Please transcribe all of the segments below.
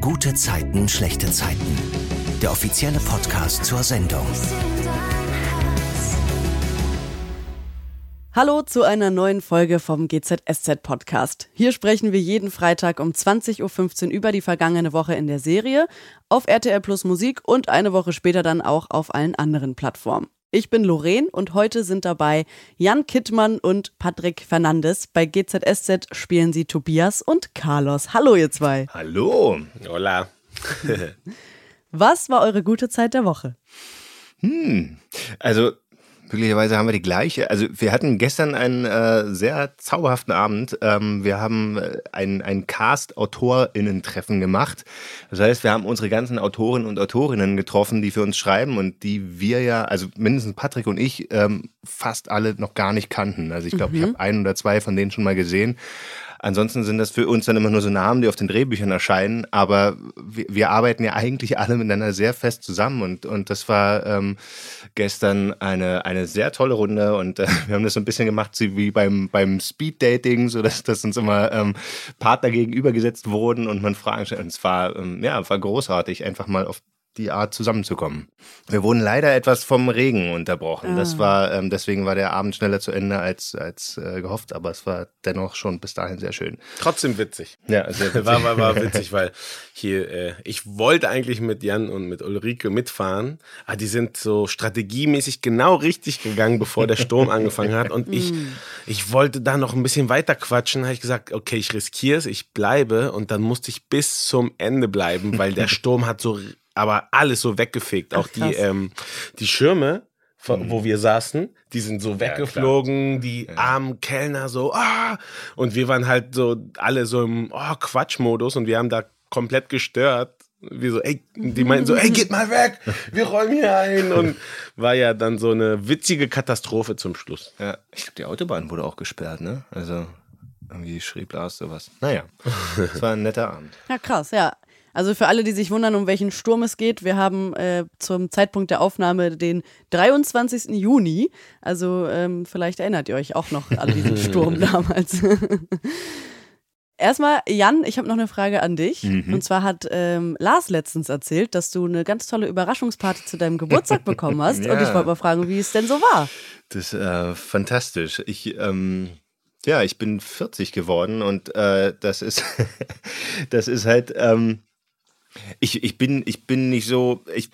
Gute Zeiten, schlechte Zeiten. Der offizielle Podcast zur Sendung. Hallo zu einer neuen Folge vom GZSZ Podcast. Hier sprechen wir jeden Freitag um 20.15 Uhr über die vergangene Woche in der Serie, auf RTL Plus Musik und eine Woche später dann auch auf allen anderen Plattformen. Ich bin Lorraine und heute sind dabei Jan Kittmann und Patrick Fernandes. Bei GZSZ spielen sie Tobias und Carlos. Hallo ihr zwei. Hallo. Hola. Was war eure gute Zeit der Woche? Hm. Also Glücklicherweise haben wir die gleiche. Also wir hatten gestern einen äh, sehr zauberhaften Abend. Ähm, wir haben äh, ein, ein Cast-AutorInnen-Treffen gemacht. Das heißt, wir haben unsere ganzen Autorinnen und Autorinnen getroffen, die für uns schreiben und die wir ja, also mindestens Patrick und ich, ähm, fast alle noch gar nicht kannten. Also ich glaube, mhm. ich habe ein oder zwei von denen schon mal gesehen. Ansonsten sind das für uns dann immer nur so Namen, die auf den Drehbüchern erscheinen, aber wir, wir arbeiten ja eigentlich alle miteinander sehr fest zusammen. Und, und das war ähm, gestern eine, eine sehr tolle Runde. Und äh, wir haben das so ein bisschen gemacht wie beim, beim Speed-Dating, so dass, dass uns immer ähm, Partner gegenübergesetzt wurden und man Fragen stellt. Und es war, ähm, ja, war großartig, einfach mal auf die Art zusammenzukommen. Wir wurden leider etwas vom Regen unterbrochen. Ah. Das war, ähm, deswegen war der Abend schneller zu Ende als, als äh, gehofft, aber es war dennoch schon bis dahin sehr schön. Trotzdem witzig. Ja, sehr witzig. War, war, war witzig, weil hier, äh, ich wollte eigentlich mit Jan und mit Ulrike mitfahren, aber die sind so strategiemäßig genau richtig gegangen, bevor der Sturm angefangen hat. Und ich, mm. ich wollte da noch ein bisschen weiter quatschen, habe ich gesagt, okay, ich riskiere es, ich bleibe und dann musste ich bis zum Ende bleiben, weil der Sturm hat so aber alles so weggefegt. Auch die, ähm, die Schirme, mhm. wo wir saßen, die sind so weggeflogen, ja, die ja. armen Kellner so, ah, und wir waren halt so alle so im oh, Quatschmodus und wir haben da komplett gestört. Wir so, ey, die meinten so, ey, geht mal weg, wir räumen hier ein. Und war ja dann so eine witzige Katastrophe zum Schluss. Ja, ich glaube, die Autobahn wurde auch gesperrt, ne? Also irgendwie schrieb Lars sowas. Naja, es war ein netter Abend. Ja, krass, ja. Also für alle, die sich wundern, um welchen Sturm es geht, wir haben äh, zum Zeitpunkt der Aufnahme den 23. Juni. Also ähm, vielleicht erinnert ihr euch auch noch an diesen Sturm damals. Erstmal, Jan, ich habe noch eine Frage an dich. Mhm. Und zwar hat ähm, Lars letztens erzählt, dass du eine ganz tolle Überraschungsparty zu deinem Geburtstag bekommen hast. ja. Und ich wollte mal fragen, wie es denn so war. Das ist äh, fantastisch. Ich, ähm, ja, ich bin 40 geworden und äh, das ist, das ist halt, ähm, ich, ich, bin, ich bin nicht so, ich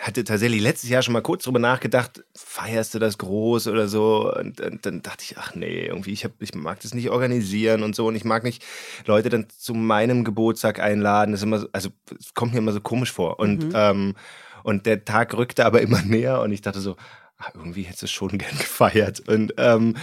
hatte tatsächlich letztes Jahr schon mal kurz drüber nachgedacht, feierst du das groß oder so? Und, und dann dachte ich, ach nee, irgendwie, ich, hab, ich mag das nicht organisieren und so. Und ich mag nicht Leute dann zu meinem Geburtstag einladen. Das ist immer, also es kommt mir immer so komisch vor. Und, mhm. ähm, und der Tag rückte aber immer näher und ich dachte so, Ah, irgendwie hätte es schon gern gefeiert. Und, ähm,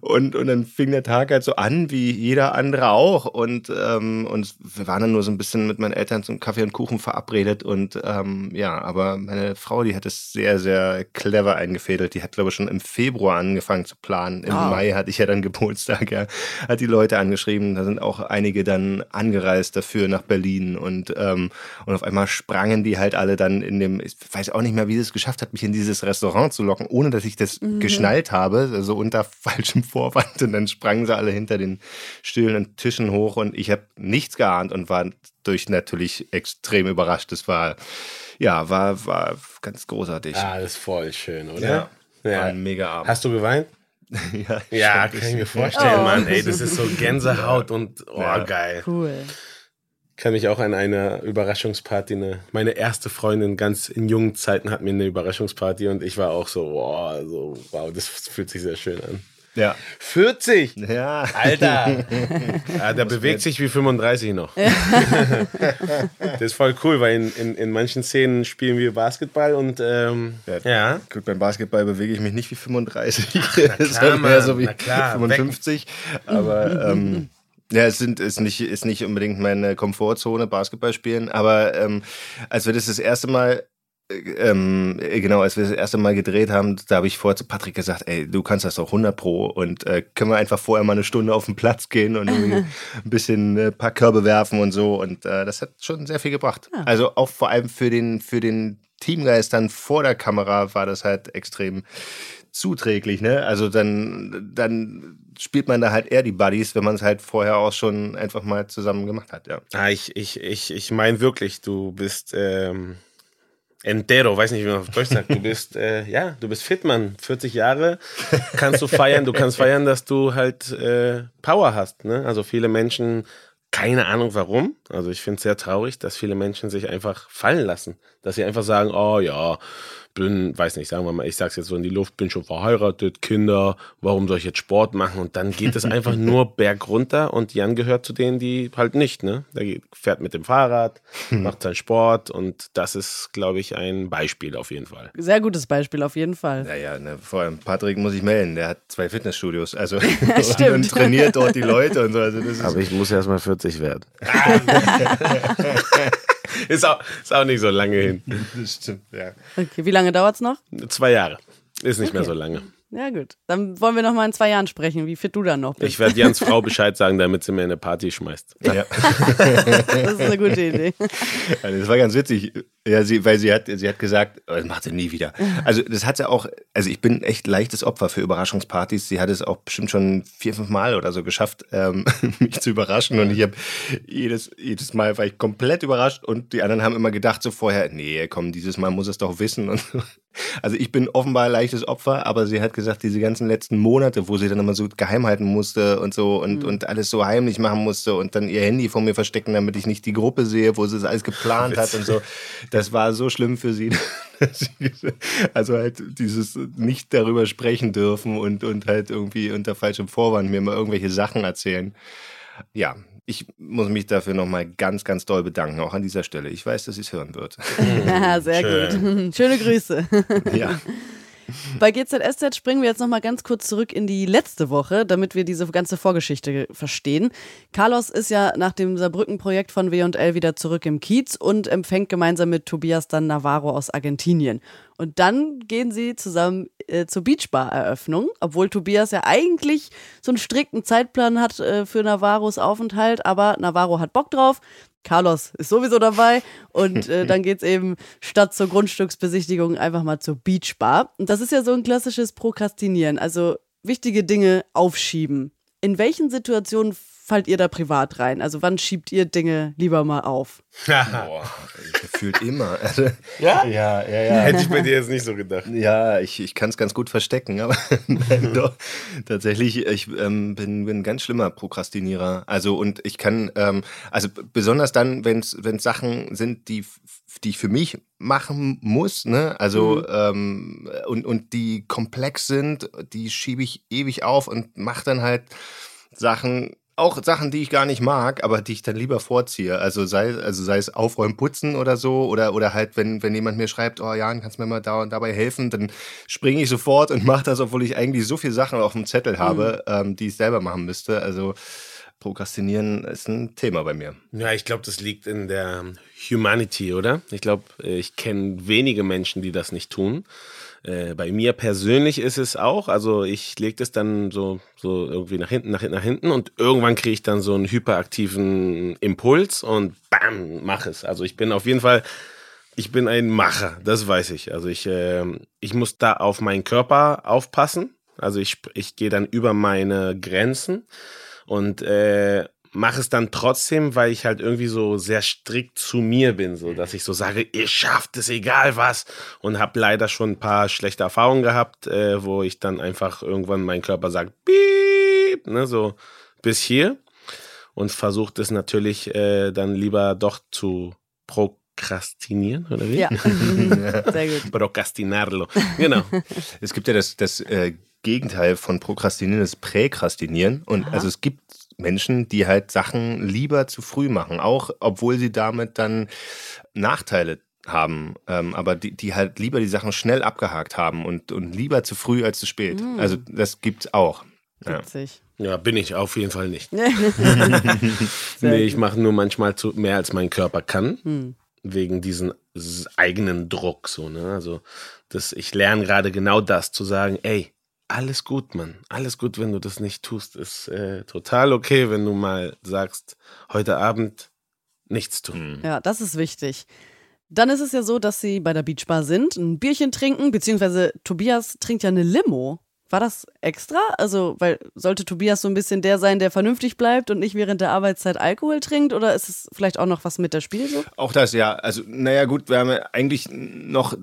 und, und dann fing der Tag halt so an, wie jeder andere auch. Und, ähm, und wir waren dann nur so ein bisschen mit meinen Eltern zum Kaffee und Kuchen verabredet. Und ähm, ja, aber meine Frau, die hat es sehr, sehr clever eingefädelt. Die hat, glaube ich, schon im Februar angefangen zu planen. Im oh. Mai hatte ich ja dann Geburtstag, ja. Hat die Leute angeschrieben. Da sind auch einige dann angereist dafür nach Berlin. Und, ähm, und auf einmal sprangen die halt alle dann in dem, ich weiß auch nicht mehr, wie sie es geschafft hat, mich in dieses Restaurant zu locken machen, ohne dass ich das mhm. geschnallt habe, also unter falschem Vorwand. Und dann sprangen sie alle hinter den Stühlen und Tischen hoch und ich habe nichts geahnt und war durch natürlich extrem überrascht. Das war, ja, war, war ganz großartig. Ah, das ist voll schön, oder? Ja, ja. war ein mega Abend. Hast du geweint? ja, ja kann ich mir vorstellen, oh. Mann. Ey, das ist so Gänsehaut und oh, ja. geil. Cool kann mich auch an eine Überraschungsparty, eine, meine erste Freundin ganz in jungen Zeiten hat mir eine Überraschungsparty und ich war auch so, wow, so, wow, das fühlt sich sehr schön an. Ja. 40? Ja. Alter. ja, der bewegt sich wie 35 noch. das ist voll cool, weil in, in, in manchen Szenen spielen wir Basketball und ähm, ja. ja. Gut, beim Basketball bewege ich mich nicht wie 35. Na das ist halt mehr so wie klar, 55. Weg. Aber ähm, ja, es sind, ist, nicht, ist nicht unbedingt meine Komfortzone, Basketball spielen, aber ähm, als wir das das erste Mal äh, ähm, genau, als wir das erste Mal gedreht haben, da habe ich vorher zu Patrick gesagt, ey, du kannst das doch 100 pro und äh, können wir einfach vorher mal eine Stunde auf den Platz gehen und ein bisschen äh, paar Körbe werfen und so und äh, das hat schon sehr viel gebracht. Ja. Also auch vor allem für den, für den Teamgeist dann vor der Kamera war das halt extrem zuträglich, ne? Also dann, dann spielt man da halt eher die Buddies, wenn man es halt vorher auch schon einfach mal zusammen gemacht hat, ja. Ah, ich ich, ich, ich meine wirklich, du bist ähm, entero, weiß nicht, wie man auf Deutsch sagt. Du bist, äh, ja, du bist fit, Mann. 40 Jahre kannst du feiern. Du kannst feiern, dass du halt äh, Power hast. Ne? Also viele Menschen, keine Ahnung warum. Also ich finde es sehr traurig, dass viele Menschen sich einfach fallen lassen. Dass sie einfach sagen, oh ja, bin, weiß nicht, sagen wir mal, ich sag's jetzt so in die Luft, bin schon verheiratet, Kinder, warum soll ich jetzt Sport machen? Und dann geht es einfach nur bergunter und Jan gehört zu denen, die halt nicht, ne? Der fährt mit dem Fahrrad, hm. macht seinen Sport und das ist, glaube ich, ein Beispiel auf jeden Fall. Sehr gutes Beispiel auf jeden Fall. Naja, ne, vor allem Patrick muss ich melden, der hat zwei Fitnessstudios, also und trainiert dort die Leute und so. Also Aber ich muss erst mal 40 werden. ist, auch, ist auch nicht so lange hin. Das stimmt, ja. Okay, wie lange dauert es noch? Zwei Jahre. Ist nicht okay. mehr so lange. Ja, gut. Dann wollen wir noch mal in zwei Jahren sprechen, wie fit du dann noch bist. Ich werde Jans Frau Bescheid sagen, damit sie mir eine Party schmeißt. Ja. das ist eine gute Idee. Also das war ganz witzig. Ja, sie, weil sie hat, sie hat gesagt, oh, das macht sie nie wieder. Also das hat sie auch, also ich bin echt leichtes Opfer für Überraschungspartys. Sie hat es auch bestimmt schon vier, fünf Mal oder so geschafft, ähm, mich zu überraschen. Und ich habe jedes, jedes Mal war ich komplett überrascht und die anderen haben immer gedacht so vorher, nee, komm, dieses Mal muss es doch wissen. Und so. Also ich bin offenbar leichtes Opfer, aber sie hat gesagt, diese ganzen letzten Monate, wo sie dann immer so geheim halten musste und so und, mhm. und alles so heimlich machen musste und dann ihr Handy vor mir verstecken, damit ich nicht die Gruppe sehe, wo sie es alles geplant hat und so. Das war so schlimm für sie. also halt dieses nicht darüber sprechen dürfen und, und halt irgendwie unter falschem Vorwand mir mal irgendwelche Sachen erzählen. Ja, ich muss mich dafür nochmal ganz, ganz doll bedanken, auch an dieser Stelle. Ich weiß, dass sie es hören wird. Ja, sehr Schön. gut. Schöne Grüße. Ja. Bei GZSZ springen wir jetzt nochmal ganz kurz zurück in die letzte Woche, damit wir diese ganze Vorgeschichte verstehen. Carlos ist ja nach dem Saarbrücken-Projekt von W&L wieder zurück im Kiez und empfängt gemeinsam mit Tobias dann Navarro aus Argentinien. Und dann gehen sie zusammen äh, zur Beachbar-Eröffnung, obwohl Tobias ja eigentlich so einen strikten Zeitplan hat äh, für Navarros Aufenthalt, aber Navarro hat Bock drauf. Carlos ist sowieso dabei und äh, dann es eben statt zur Grundstücksbesichtigung einfach mal zur Beachbar. Und das ist ja so ein klassisches Prokrastinieren, also wichtige Dinge aufschieben. In welchen Situationen fallt ihr da privat rein? Also wann schiebt ihr Dinge lieber mal auf? Boah, gefühlt immer. Also, ja? Ja, ja, ja. Hätte ich bei dir jetzt nicht so gedacht. Ja, ich, ich kann es ganz gut verstecken, aber nein, doch. Tatsächlich, ich ähm, bin, bin ein ganz schlimmer Prokrastinierer. Also und ich kann, ähm, also besonders dann, wenn es Sachen sind, die, die ich für mich machen muss, ne? Also mhm. ähm, und, und die komplex sind, die schiebe ich ewig auf und mache dann halt Sachen, auch Sachen, die ich gar nicht mag, aber die ich dann lieber vorziehe. Also sei, also sei es Aufräumen, Putzen oder so, oder, oder halt, wenn, wenn jemand mir schreibt, oh Jan, kannst du mir mal da und dabei helfen, dann springe ich sofort und mache das, obwohl ich eigentlich so viele Sachen auf dem Zettel habe, mhm. ähm, die ich selber machen müsste. Also Prokrastinieren ist ein Thema bei mir. Ja, ich glaube, das liegt in der Humanity, oder? Ich glaube, ich kenne wenige Menschen, die das nicht tun. Äh, bei mir persönlich ist es auch, also ich lege das dann so, so irgendwie nach hinten, nach hinten, nach hinten und irgendwann kriege ich dann so einen hyperaktiven Impuls und bam, mache es. Also ich bin auf jeden Fall, ich bin ein Macher, das weiß ich. Also ich, äh, ich muss da auf meinen Körper aufpassen. Also ich, ich gehe dann über meine Grenzen und äh, mache es dann trotzdem, weil ich halt irgendwie so sehr strikt zu mir bin, so dass ich so sage, ihr schafft es, egal was. Und habe leider schon ein paar schlechte Erfahrungen gehabt, äh, wo ich dann einfach irgendwann mein Körper sagt, piep, ne, so bis hier. Und versucht es natürlich äh, dann lieber doch zu prokrastinieren, oder wie? Ja, sehr gut. Procrastinarlo, genau. Es gibt ja das, das äh, Gegenteil von Prokrastinieren, das Präkrastinieren. Und Aha. also es gibt Menschen, die halt Sachen lieber zu früh machen, auch obwohl sie damit dann Nachteile haben, ähm, aber die, die halt lieber die Sachen schnell abgehakt haben und, und lieber zu früh als zu spät. Mhm. Also das gibt's auch. Ja. Ja, bin ich auf jeden Fall nicht. nee, ich mache nur manchmal zu, mehr als mein Körper kann, mhm. wegen diesem eigenen Druck. So, ne? Also das, ich lerne gerade genau das, zu sagen, ey, alles gut, Mann. Alles gut, wenn du das nicht tust. Ist äh, total okay, wenn du mal sagst, heute Abend nichts tun. Ja, das ist wichtig. Dann ist es ja so, dass sie bei der Beachbar sind, ein Bierchen trinken, beziehungsweise Tobias trinkt ja eine Limo. War das extra? Also, weil sollte Tobias so ein bisschen der sein, der vernünftig bleibt und nicht während der Arbeitszeit Alkohol trinkt? Oder ist es vielleicht auch noch was mit der Spielsucht? Auch das, ja. Also, naja, gut, wir haben ja eigentlich noch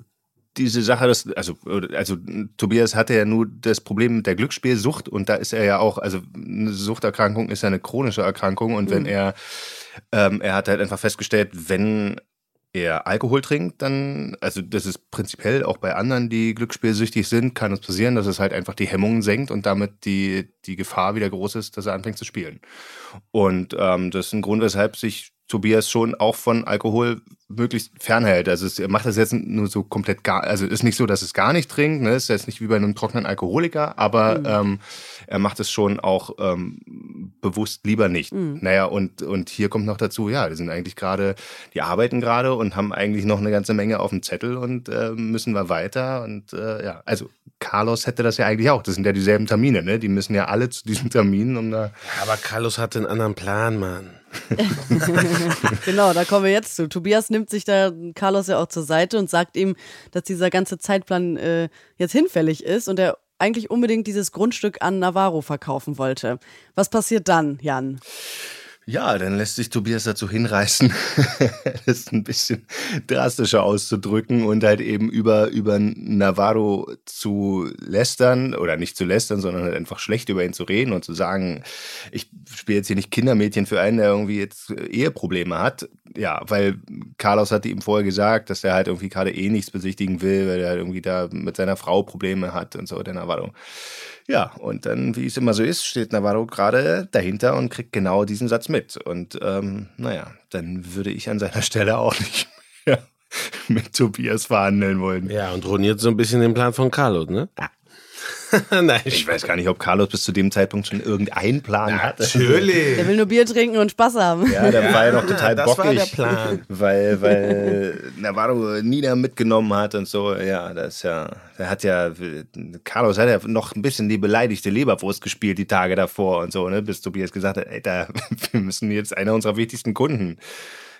diese Sache, dass, also, also Tobias hatte ja nur das Problem mit der Glücksspielsucht und da ist er ja auch, also eine Suchterkrankung ist ja eine chronische Erkrankung und wenn mhm. er, ähm, er hat halt einfach festgestellt, wenn er Alkohol trinkt, dann, also das ist prinzipiell auch bei anderen, die glücksspielsüchtig sind, kann es passieren, dass es halt einfach die Hemmungen senkt und damit die, die Gefahr wieder groß ist, dass er anfängt zu spielen. Und ähm, das ist ein Grund, weshalb sich Tobias schon auch von Alkohol möglichst fernhält. Also es, er macht das jetzt nur so komplett gar, also ist nicht so, dass es gar nicht trinkt, ne? Ist jetzt nicht wie bei einem trockenen Alkoholiker, aber mhm. ähm, er macht es schon auch ähm, bewusst lieber nicht. Mhm. Naja, und, und hier kommt noch dazu, ja, die sind eigentlich gerade, die arbeiten gerade und haben eigentlich noch eine ganze Menge auf dem Zettel und äh, müssen wir weiter. Und äh, ja, also Carlos hätte das ja eigentlich auch. Das sind ja dieselben Termine, ne? Die müssen ja alle zu diesen Terminen, um da. Ja, aber Carlos hatte einen anderen Plan, Mann. genau, da kommen wir jetzt zu. Tobias nimmt sich da Carlos ja auch zur Seite und sagt ihm, dass dieser ganze Zeitplan äh, jetzt hinfällig ist und er eigentlich unbedingt dieses Grundstück an Navarro verkaufen wollte. Was passiert dann, Jan? Ja, dann lässt sich Tobias dazu hinreißen, das ein bisschen drastischer auszudrücken und halt eben über, über Navarro zu lästern oder nicht zu lästern, sondern halt einfach schlecht über ihn zu reden und zu sagen, ich spiele jetzt hier nicht Kindermädchen für einen, der irgendwie jetzt Eheprobleme hat. Ja, weil Carlos hatte ihm vorher gesagt, dass er halt irgendwie gerade eh nichts besichtigen will, weil er halt irgendwie da mit seiner Frau Probleme hat und so, der Navarro. Ja, und dann, wie es immer so ist, steht Navarro gerade dahinter und kriegt genau diesen Satz mit. Und ähm, naja, dann würde ich an seiner Stelle auch nicht mehr mit Tobias verhandeln wollen. Ja, und ruiniert so ein bisschen den Plan von Carlos, ne? Ja. Nein, ich weiß gar nicht, ob Carlos bis zu dem Zeitpunkt schon irgendeinen Plan hatte. Natürlich. Der will nur Bier trinken und Spaß haben. Ja, der war ja noch total das bockig. Das war der Plan. Weil, weil Navarro Nina mitgenommen hat und so. Ja, das ist ja, der hat ja, Carlos hat ja noch ein bisschen die beleidigte Leberwurst gespielt die Tage davor und so, ne, bis Tobias gesagt hat, ey, da, wir müssen jetzt einer unserer wichtigsten Kunden.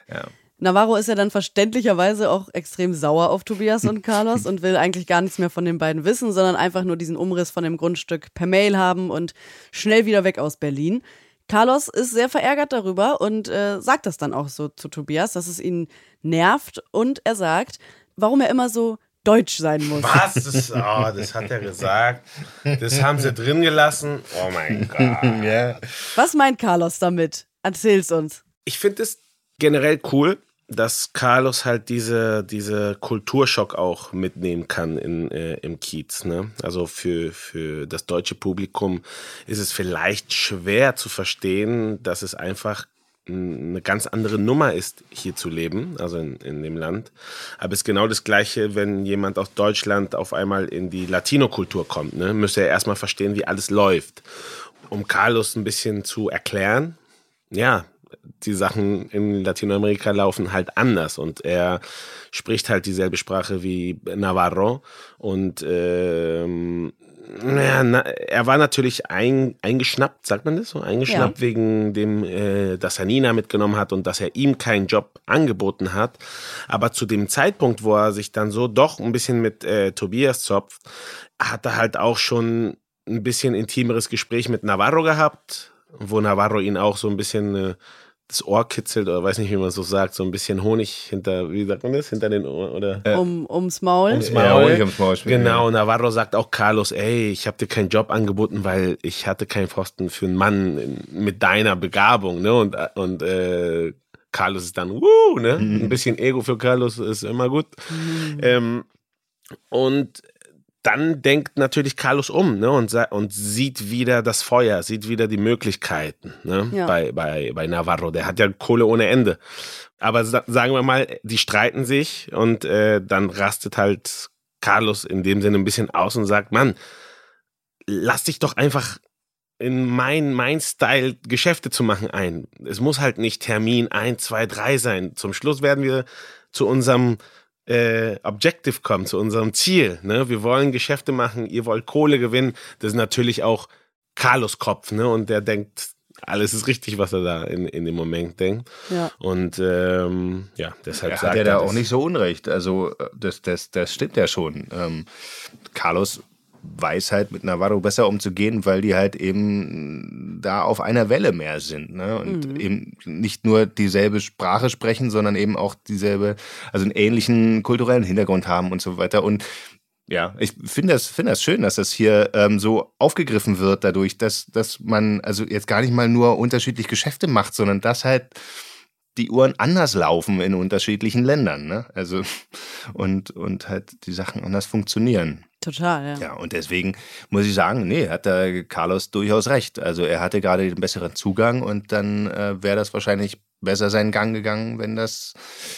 Ja. Navarro ist ja dann verständlicherweise auch extrem sauer auf Tobias und Carlos und will eigentlich gar nichts mehr von den beiden wissen, sondern einfach nur diesen Umriss von dem Grundstück per Mail haben und schnell wieder weg aus Berlin. Carlos ist sehr verärgert darüber und äh, sagt das dann auch so zu Tobias, dass es ihn nervt und er sagt, warum er immer so deutsch sein muss. Was? Das, oh, das hat er gesagt. Das haben sie drin gelassen. Oh mein Gott. Yeah. Was meint Carlos damit? Erzähl's uns. Ich finde es generell cool, dass Carlos halt diese, diese Kulturschock auch mitnehmen kann in, äh, im Kiez. Ne? Also für, für das deutsche Publikum ist es vielleicht schwer zu verstehen, dass es einfach eine ganz andere Nummer ist, hier zu leben, also in, in dem Land. Aber es ist genau das Gleiche, wenn jemand aus Deutschland auf einmal in die Latino-Kultur kommt. Ne? Müsste er erstmal verstehen, wie alles läuft. Um Carlos ein bisschen zu erklären, ja, die Sachen in Lateinamerika laufen halt anders und er spricht halt dieselbe Sprache wie Navarro und ähm, ja, na, er war natürlich ein, eingeschnappt, sagt man das so? Eingeschnappt ja. wegen dem, äh, dass er Nina mitgenommen hat und dass er ihm keinen Job angeboten hat. Aber zu dem Zeitpunkt, wo er sich dann so doch ein bisschen mit äh, Tobias zopft, hat er halt auch schon ein bisschen intimeres Gespräch mit Navarro gehabt, wo Navarro ihn auch so ein bisschen äh, das Ohr kitzelt oder weiß nicht, wie man so sagt, so ein bisschen Honig hinter, wie sagt man das, hinter den Ohren oder? Äh, um, ums Maul. Ums Maul. Ja, Honig ums Maul genau, Navarro sagt auch Carlos, ey, ich habe dir keinen Job angeboten, weil ich hatte keinen Pfosten für einen Mann mit deiner Begabung, ne? Und, und äh, Carlos ist dann, wuh, ne? Mhm. Ein bisschen Ego für Carlos ist immer gut. Mhm. Ähm, und dann denkt natürlich Carlos um ne, und, und sieht wieder das Feuer, sieht wieder die Möglichkeiten ne, ja. bei, bei, bei Navarro. Der hat ja Kohle ohne Ende. Aber sagen wir mal, die streiten sich und äh, dann rastet halt Carlos in dem Sinne ein bisschen aus und sagt, Mann, lass dich doch einfach in mein, mein Style Geschäfte zu machen ein. Es muss halt nicht Termin 1, 2, 3 sein. Zum Schluss werden wir zu unserem äh, Objective kommen, zu unserem Ziel. Ne? Wir wollen Geschäfte machen, ihr wollt Kohle gewinnen. Das ist natürlich auch Carlos Kopf, ne? Und der denkt, alles ist richtig, was er da in, in dem Moment denkt. Ja. Und ähm, ja, deshalb Er sagt hat ja da auch nicht so unrecht. Also, äh, das, das, das stimmt ja schon. Ähm, Carlos weiß halt mit Navarro besser umzugehen, weil die halt eben da auf einer Welle mehr sind. Ne? Und eben nicht nur dieselbe Sprache sprechen, sondern eben auch dieselbe, also einen ähnlichen kulturellen Hintergrund haben und so weiter. Und ja, ich finde das, finde das schön, dass das hier ähm, so aufgegriffen wird dadurch, dass, dass man also jetzt gar nicht mal nur unterschiedlich Geschäfte macht, sondern dass halt die Uhren anders laufen in unterschiedlichen Ländern. Ne? Also und, und halt die Sachen anders funktionieren. Total, ja. Ja, und deswegen muss ich sagen, nee, hat da Carlos durchaus recht. Also er hatte gerade den besseren Zugang und dann äh, wäre das wahrscheinlich besser seinen Gang gegangen, wenn das,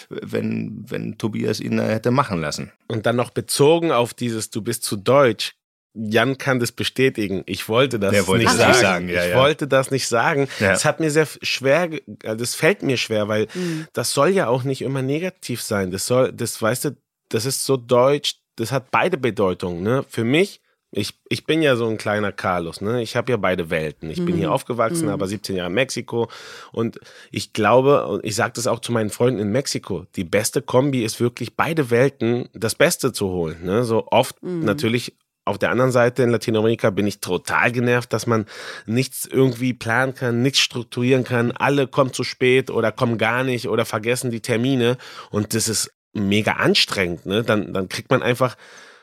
wenn, wenn Tobias ihn da hätte machen lassen. Und dann noch bezogen auf dieses, du bist zu deutsch. Jan kann das bestätigen. Ich wollte das Der wollte nicht das sagen. nicht sagen, ja, ich ja. wollte das nicht sagen. Ja. Es hat mir sehr schwer, ge- also das fällt mir schwer, weil das soll ja auch nicht immer negativ sein. Das soll, das weißt du, das ist so deutsch. Das hat beide Bedeutungen. Ne? Für mich, ich, ich bin ja so ein kleiner Carlos. Ne? Ich habe ja beide Welten. Ich bin hier aufgewachsen, aber 17 Jahre in Mexiko. Und ich glaube, und ich sage das auch zu meinen Freunden in Mexiko, die beste Kombi ist wirklich beide Welten das Beste zu holen. Ne? So oft natürlich auf der anderen Seite in Lateinamerika bin ich total genervt, dass man nichts irgendwie planen kann, nichts strukturieren kann. Alle kommen zu spät oder kommen gar nicht oder vergessen die Termine. Und das ist mega anstrengend. Ne? Dann, dann kriegt man einfach,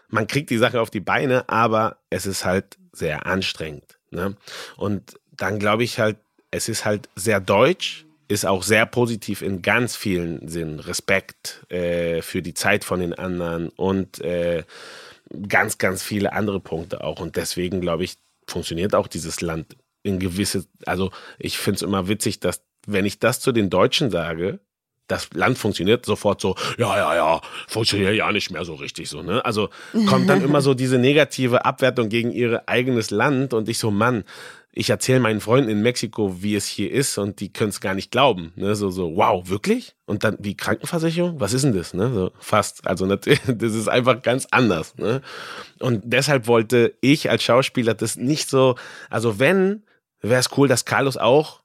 man kriegt die Sache auf die Beine, aber es ist halt sehr anstrengend. Ne? Und dann glaube ich halt, es ist halt sehr deutsch, ist auch sehr positiv in ganz vielen Sinnen. Respekt äh, für die Zeit von den anderen und äh, ganz, ganz viele andere Punkte auch. Und deswegen, glaube ich, funktioniert auch dieses Land in gewisse, also ich finde es immer witzig, dass, wenn ich das zu den Deutschen sage, das Land funktioniert sofort so, ja, ja, ja, funktioniert ja nicht mehr so richtig so, ne? Also kommt dann immer so diese negative Abwertung gegen ihr eigenes Land und ich so, Mann, ich erzähle meinen Freunden in Mexiko, wie es hier ist und die können es gar nicht glauben, ne? So, so, wow, wirklich? Und dann wie Krankenversicherung? Was ist denn das, ne? So fast. Also das ist einfach ganz anders, ne? Und deshalb wollte ich als Schauspieler das nicht so, also wenn, wäre es cool, dass Carlos auch,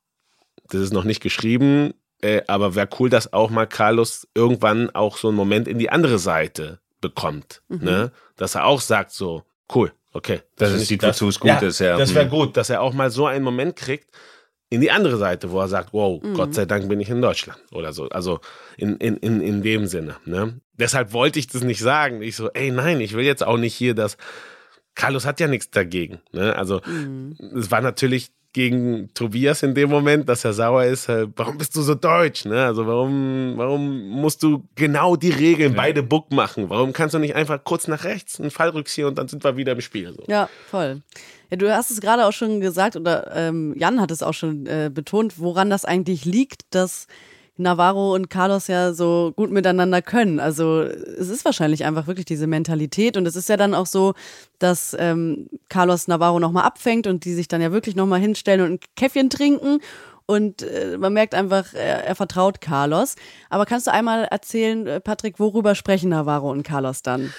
das ist noch nicht geschrieben, äh, aber wäre cool, dass auch mal Carlos irgendwann auch so einen Moment in die andere Seite bekommt. Ne? Dass er auch sagt so, cool, okay. Dass find es ich- sieht, wozu es gut ist, ja. Das wäre Hm. gut, dass er auch mal so einen Moment kriegt in die andere Seite, wo er sagt, wow, Gott sei Dank bin ich in Deutschland oder so. Also in, in, in, in dem Sinne. Ne? Deshalb wollte ich das nicht sagen. Ich so, ey, nein, ich will jetzt auch nicht hier das. Carlos hat ja nichts dagegen. Ne? Also es war natürlich gegen Tobias in dem Moment, dass er sauer ist. äh, Warum bist du so deutsch? Ne? Also warum, warum musst du genau die Regeln beide Book machen? Warum kannst du nicht einfach kurz nach rechts einen Fallrückzieher und dann sind wir wieder im Spiel? So. Ja, voll. Ja, du hast es gerade auch schon gesagt, oder ähm, Jan hat es auch schon äh, betont, woran das eigentlich liegt, dass Navarro und Carlos ja so gut miteinander können. Also es ist wahrscheinlich einfach wirklich diese Mentalität und es ist ja dann auch so, dass ähm, Carlos Navarro nochmal abfängt und die sich dann ja wirklich nochmal hinstellen und ein Käffchen trinken und äh, man merkt einfach, er, er vertraut Carlos. Aber kannst du einmal erzählen, äh, Patrick, worüber sprechen Navarro und Carlos dann?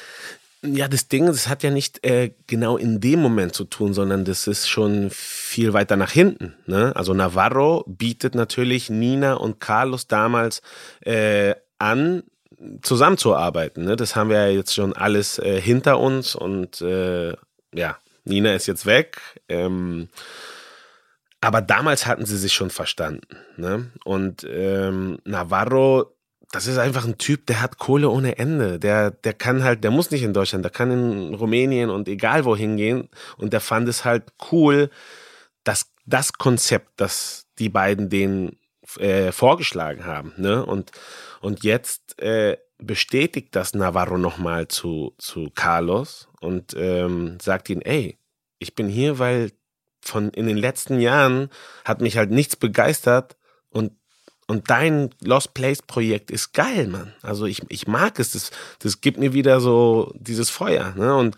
Ja, das Ding, das hat ja nicht äh, genau in dem Moment zu tun, sondern das ist schon viel weiter nach hinten. Ne? Also Navarro bietet natürlich Nina und Carlos damals äh, an, zusammenzuarbeiten. Ne? Das haben wir ja jetzt schon alles äh, hinter uns und äh, ja, Nina ist jetzt weg. Ähm, aber damals hatten sie sich schon verstanden. Ne? Und ähm, Navarro, das ist einfach ein Typ, der hat Kohle ohne Ende. Der, der kann halt, der muss nicht in Deutschland, der kann in Rumänien und egal wohin gehen. Und der fand es halt cool, dass das Konzept, das die beiden denen äh, vorgeschlagen haben. Ne? Und, und jetzt äh, bestätigt das Navarro nochmal zu, zu Carlos und ähm, sagt ihm, ey, ich bin hier, weil von in den letzten Jahren hat mich halt nichts begeistert und und dein Lost Place Projekt ist geil, Mann. Also ich, ich mag es. Das, das gibt mir wieder so dieses Feuer. Ne? Und,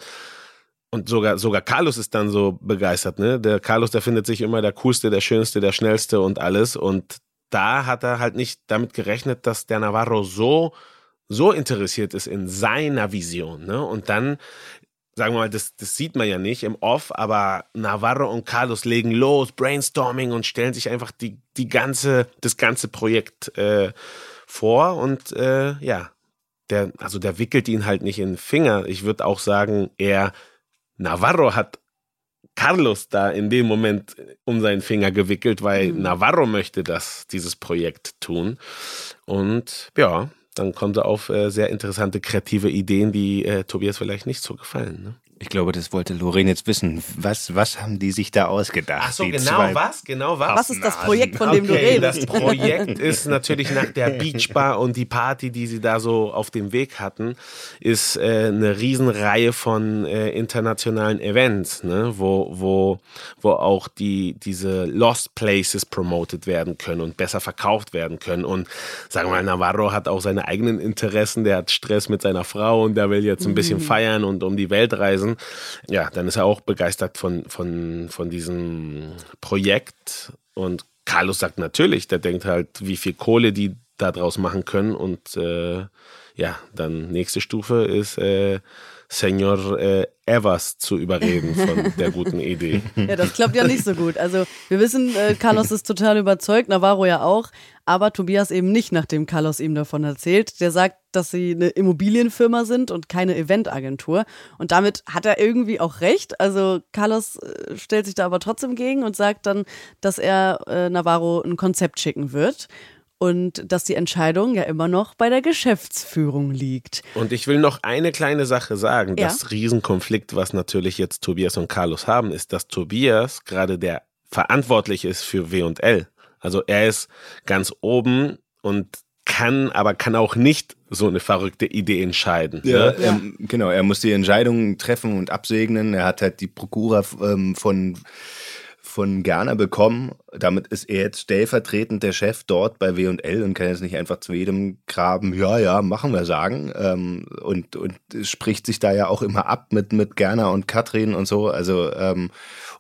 und sogar, sogar Carlos ist dann so begeistert. Ne? Der Carlos, der findet sich immer der coolste, der schönste, der schnellste und alles. Und da hat er halt nicht damit gerechnet, dass der Navarro so, so interessiert ist in seiner Vision. Ne? Und dann sagen wir mal, das, das sieht man ja nicht im Off, aber Navarro und Carlos legen los, Brainstorming und stellen sich einfach die, die ganze, das ganze Projekt äh, vor und äh, ja, der, also der wickelt ihn halt nicht in den Finger. Ich würde auch sagen, er, Navarro hat Carlos da in dem Moment um seinen Finger gewickelt, weil mhm. Navarro möchte das, dieses Projekt tun. Und ja, dann kommt er auf äh, sehr interessante kreative Ideen, die äh, Tobias vielleicht nicht so gefallen. Ne? Ich glaube, das wollte Lorraine jetzt wissen. Was, was haben die sich da ausgedacht? Ach so, genau was? Genau was? Was ist das Projekt, von dem okay, du redest? Das Projekt ist natürlich nach der Beachbar und die Party, die sie da so auf dem Weg hatten, ist äh, eine Riesenreihe von äh, internationalen Events, ne? wo, wo, wo auch die, diese Lost Places promoted werden können und besser verkauft werden können. Und sagen wir mal, Navarro hat auch seine eigenen Interessen, der hat Stress mit seiner Frau und der will jetzt ein bisschen mhm. feiern und um die Welt reisen gewesen. Ja, dann ist er auch begeistert von, von, von diesem Projekt. Und Carlos sagt natürlich, der denkt halt, wie viel Kohle die da draus machen können. Und äh, ja, dann nächste Stufe ist äh, Senor äh, Evers zu überreden von der guten Idee. Ja, das klappt ja nicht so gut. Also wir wissen, äh, Carlos ist total überzeugt, Navarro ja auch, aber Tobias eben nicht, nachdem Carlos ihm davon erzählt. Der sagt, dass sie eine Immobilienfirma sind und keine Eventagentur. Und damit hat er irgendwie auch recht. Also Carlos äh, stellt sich da aber trotzdem gegen und sagt dann, dass er äh, Navarro ein Konzept schicken wird und dass die Entscheidung ja immer noch bei der Geschäftsführung liegt. Und ich will noch eine kleine Sache sagen. Ja. Das Riesenkonflikt, was natürlich jetzt Tobias und Carlos haben, ist, dass Tobias gerade der verantwortlich ist für W&L. Also er ist ganz oben und kann, aber kann auch nicht so eine verrückte Idee entscheiden. Ja, ne? er, genau. Er muss die Entscheidungen treffen und absegnen. Er hat halt die Prokura ähm, von von Gerner bekommen. Damit ist er jetzt stellvertretend der Chef dort bei W&L und kann jetzt nicht einfach zu jedem Graben, ja, ja, machen wir sagen. Ähm, und, und spricht sich da ja auch immer ab mit, mit Gerner und Katrin und so. Also, ähm,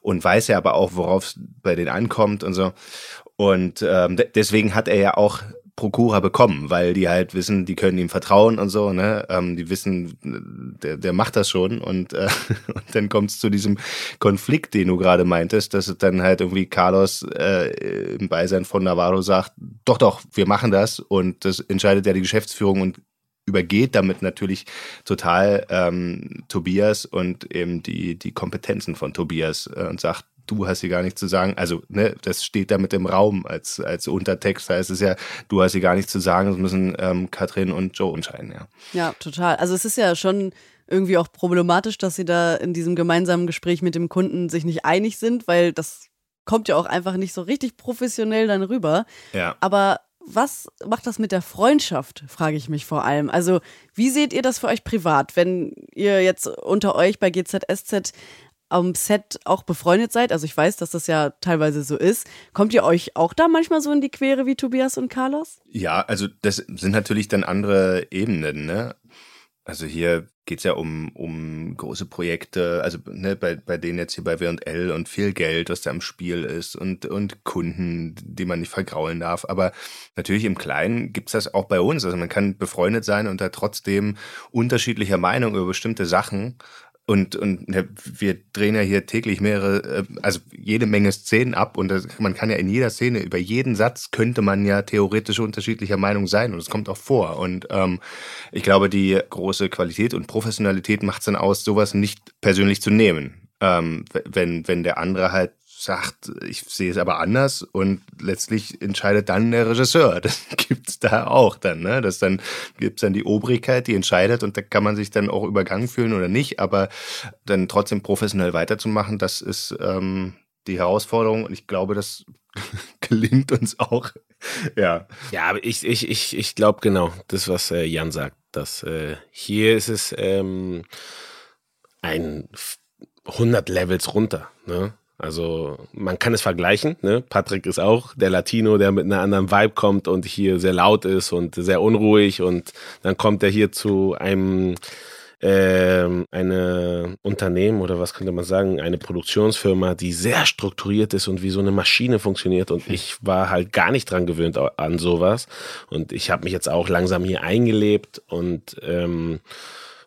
und weiß ja aber auch, worauf es bei denen ankommt und so. Und ähm, deswegen hat er ja auch Prokura bekommen, weil die halt wissen, die können ihm vertrauen und so, ne? Ähm, die wissen, der, der macht das schon und, äh, und dann kommt es zu diesem Konflikt, den du gerade meintest, dass dann halt irgendwie Carlos äh, im Beisein von Navarro sagt, doch, doch, wir machen das und das entscheidet ja die Geschäftsführung und übergeht damit natürlich total ähm, Tobias und eben die, die Kompetenzen von Tobias äh, und sagt, du hast hier gar nichts zu sagen. Also, ne, das steht da mit im Raum als, als Untertext. Da heißt es ja, du hast hier gar nichts zu sagen, das müssen ähm, Katrin und Joe entscheiden, ja. Ja, total. Also es ist ja schon irgendwie auch problematisch, dass sie da in diesem gemeinsamen Gespräch mit dem Kunden sich nicht einig sind, weil das kommt ja auch einfach nicht so richtig professionell dann rüber. Ja. Aber was macht das mit der Freundschaft, frage ich mich vor allem. Also, wie seht ihr das für euch privat, wenn ihr jetzt unter euch bei GZSZ am Set auch befreundet seid, also ich weiß, dass das ja teilweise so ist, kommt ihr euch auch da manchmal so in die Quere wie Tobias und Carlos? Ja, also das sind natürlich dann andere Ebenen, ne? Also hier geht es ja um, um große Projekte, also ne, bei, bei denen jetzt hier bei W&L und viel Geld, was da im Spiel ist und, und Kunden, die man nicht vergraulen darf. Aber natürlich im Kleinen gibt es das auch bei uns. Also man kann befreundet sein und da trotzdem unterschiedlicher Meinung über bestimmte Sachen und, und ne, wir drehen ja hier täglich mehrere, äh, also jede Menge Szenen ab und das, man kann ja in jeder Szene, über jeden Satz könnte man ja theoretisch unterschiedlicher Meinung sein und es kommt auch vor. Und ähm, ich glaube, die große Qualität und Professionalität macht es dann aus, sowas nicht persönlich zu nehmen. Ähm, wenn, wenn der andere halt sagt, ich sehe es aber anders und letztlich entscheidet dann der Regisseur. Das gibt es da auch dann, ne? Das dann gibt's dann die Obrigkeit, die entscheidet und da kann man sich dann auch übergangen fühlen oder nicht, aber dann trotzdem professionell weiterzumachen, das ist ähm, die Herausforderung und ich glaube, das gelingt uns auch. ja. Ja, aber ich, ich, ich, ich glaube genau, das, was äh, Jan sagt, dass äh, hier ist es ähm, ein 100 Levels runter. Ne? Also man kann es vergleichen. Ne? Patrick ist auch der Latino, der mit einer anderen Vibe kommt und hier sehr laut ist und sehr unruhig. Und dann kommt er hier zu einem äh, eine Unternehmen oder was könnte man sagen, eine Produktionsfirma, die sehr strukturiert ist und wie so eine Maschine funktioniert. Und ich war halt gar nicht dran gewöhnt an sowas. Und ich habe mich jetzt auch langsam hier eingelebt und ähm,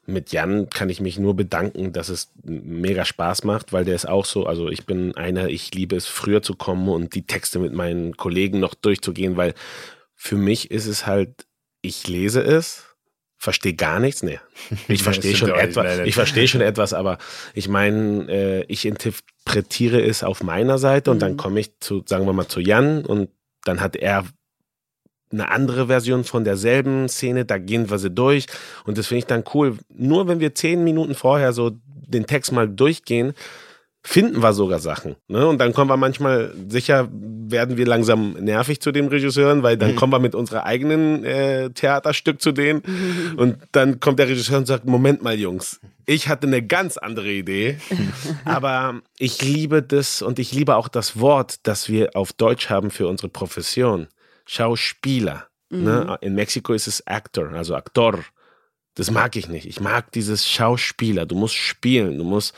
mit Jan kann ich mich nur bedanken, dass es mega Spaß macht, weil der ist auch so, also ich bin einer, ich liebe es früher zu kommen und die Texte mit meinen Kollegen noch durchzugehen, weil für mich ist es halt, ich lese es, verstehe gar nichts, nee. Ich verstehe schon etwas, ich verstehe schon etwas, aber ich meine, äh, ich interpretiere es auf meiner Seite und mhm. dann komme ich zu, sagen wir mal, zu Jan und dann hat er eine andere Version von derselben Szene, da gehen wir sie durch und das finde ich dann cool. Nur wenn wir zehn Minuten vorher so den Text mal durchgehen, finden wir sogar Sachen. Ne? Und dann kommen wir manchmal, sicher werden wir langsam nervig zu den Regisseuren, weil dann mhm. kommen wir mit unserer eigenen äh, Theaterstück zu denen. Und dann kommt der Regisseur und sagt, Moment mal, Jungs, ich hatte eine ganz andere Idee. aber ich liebe das und ich liebe auch das Wort, das wir auf Deutsch haben für unsere Profession. Schauspieler. Ne? Mhm. Ne? In Mexiko ist es Actor, also Aktor. Das mag ich nicht. Ich mag dieses Schauspieler. Du musst spielen. Du musst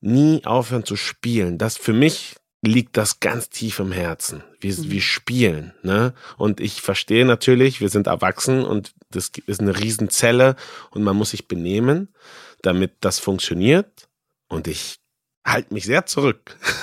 nie aufhören zu spielen. Das für mich liegt das ganz tief im Herzen. Wir, mhm. wir spielen, ne? Und ich verstehe natürlich, wir sind erwachsen und das ist eine Riesenzelle und man muss sich benehmen, damit das funktioniert. Und ich halte mich sehr zurück,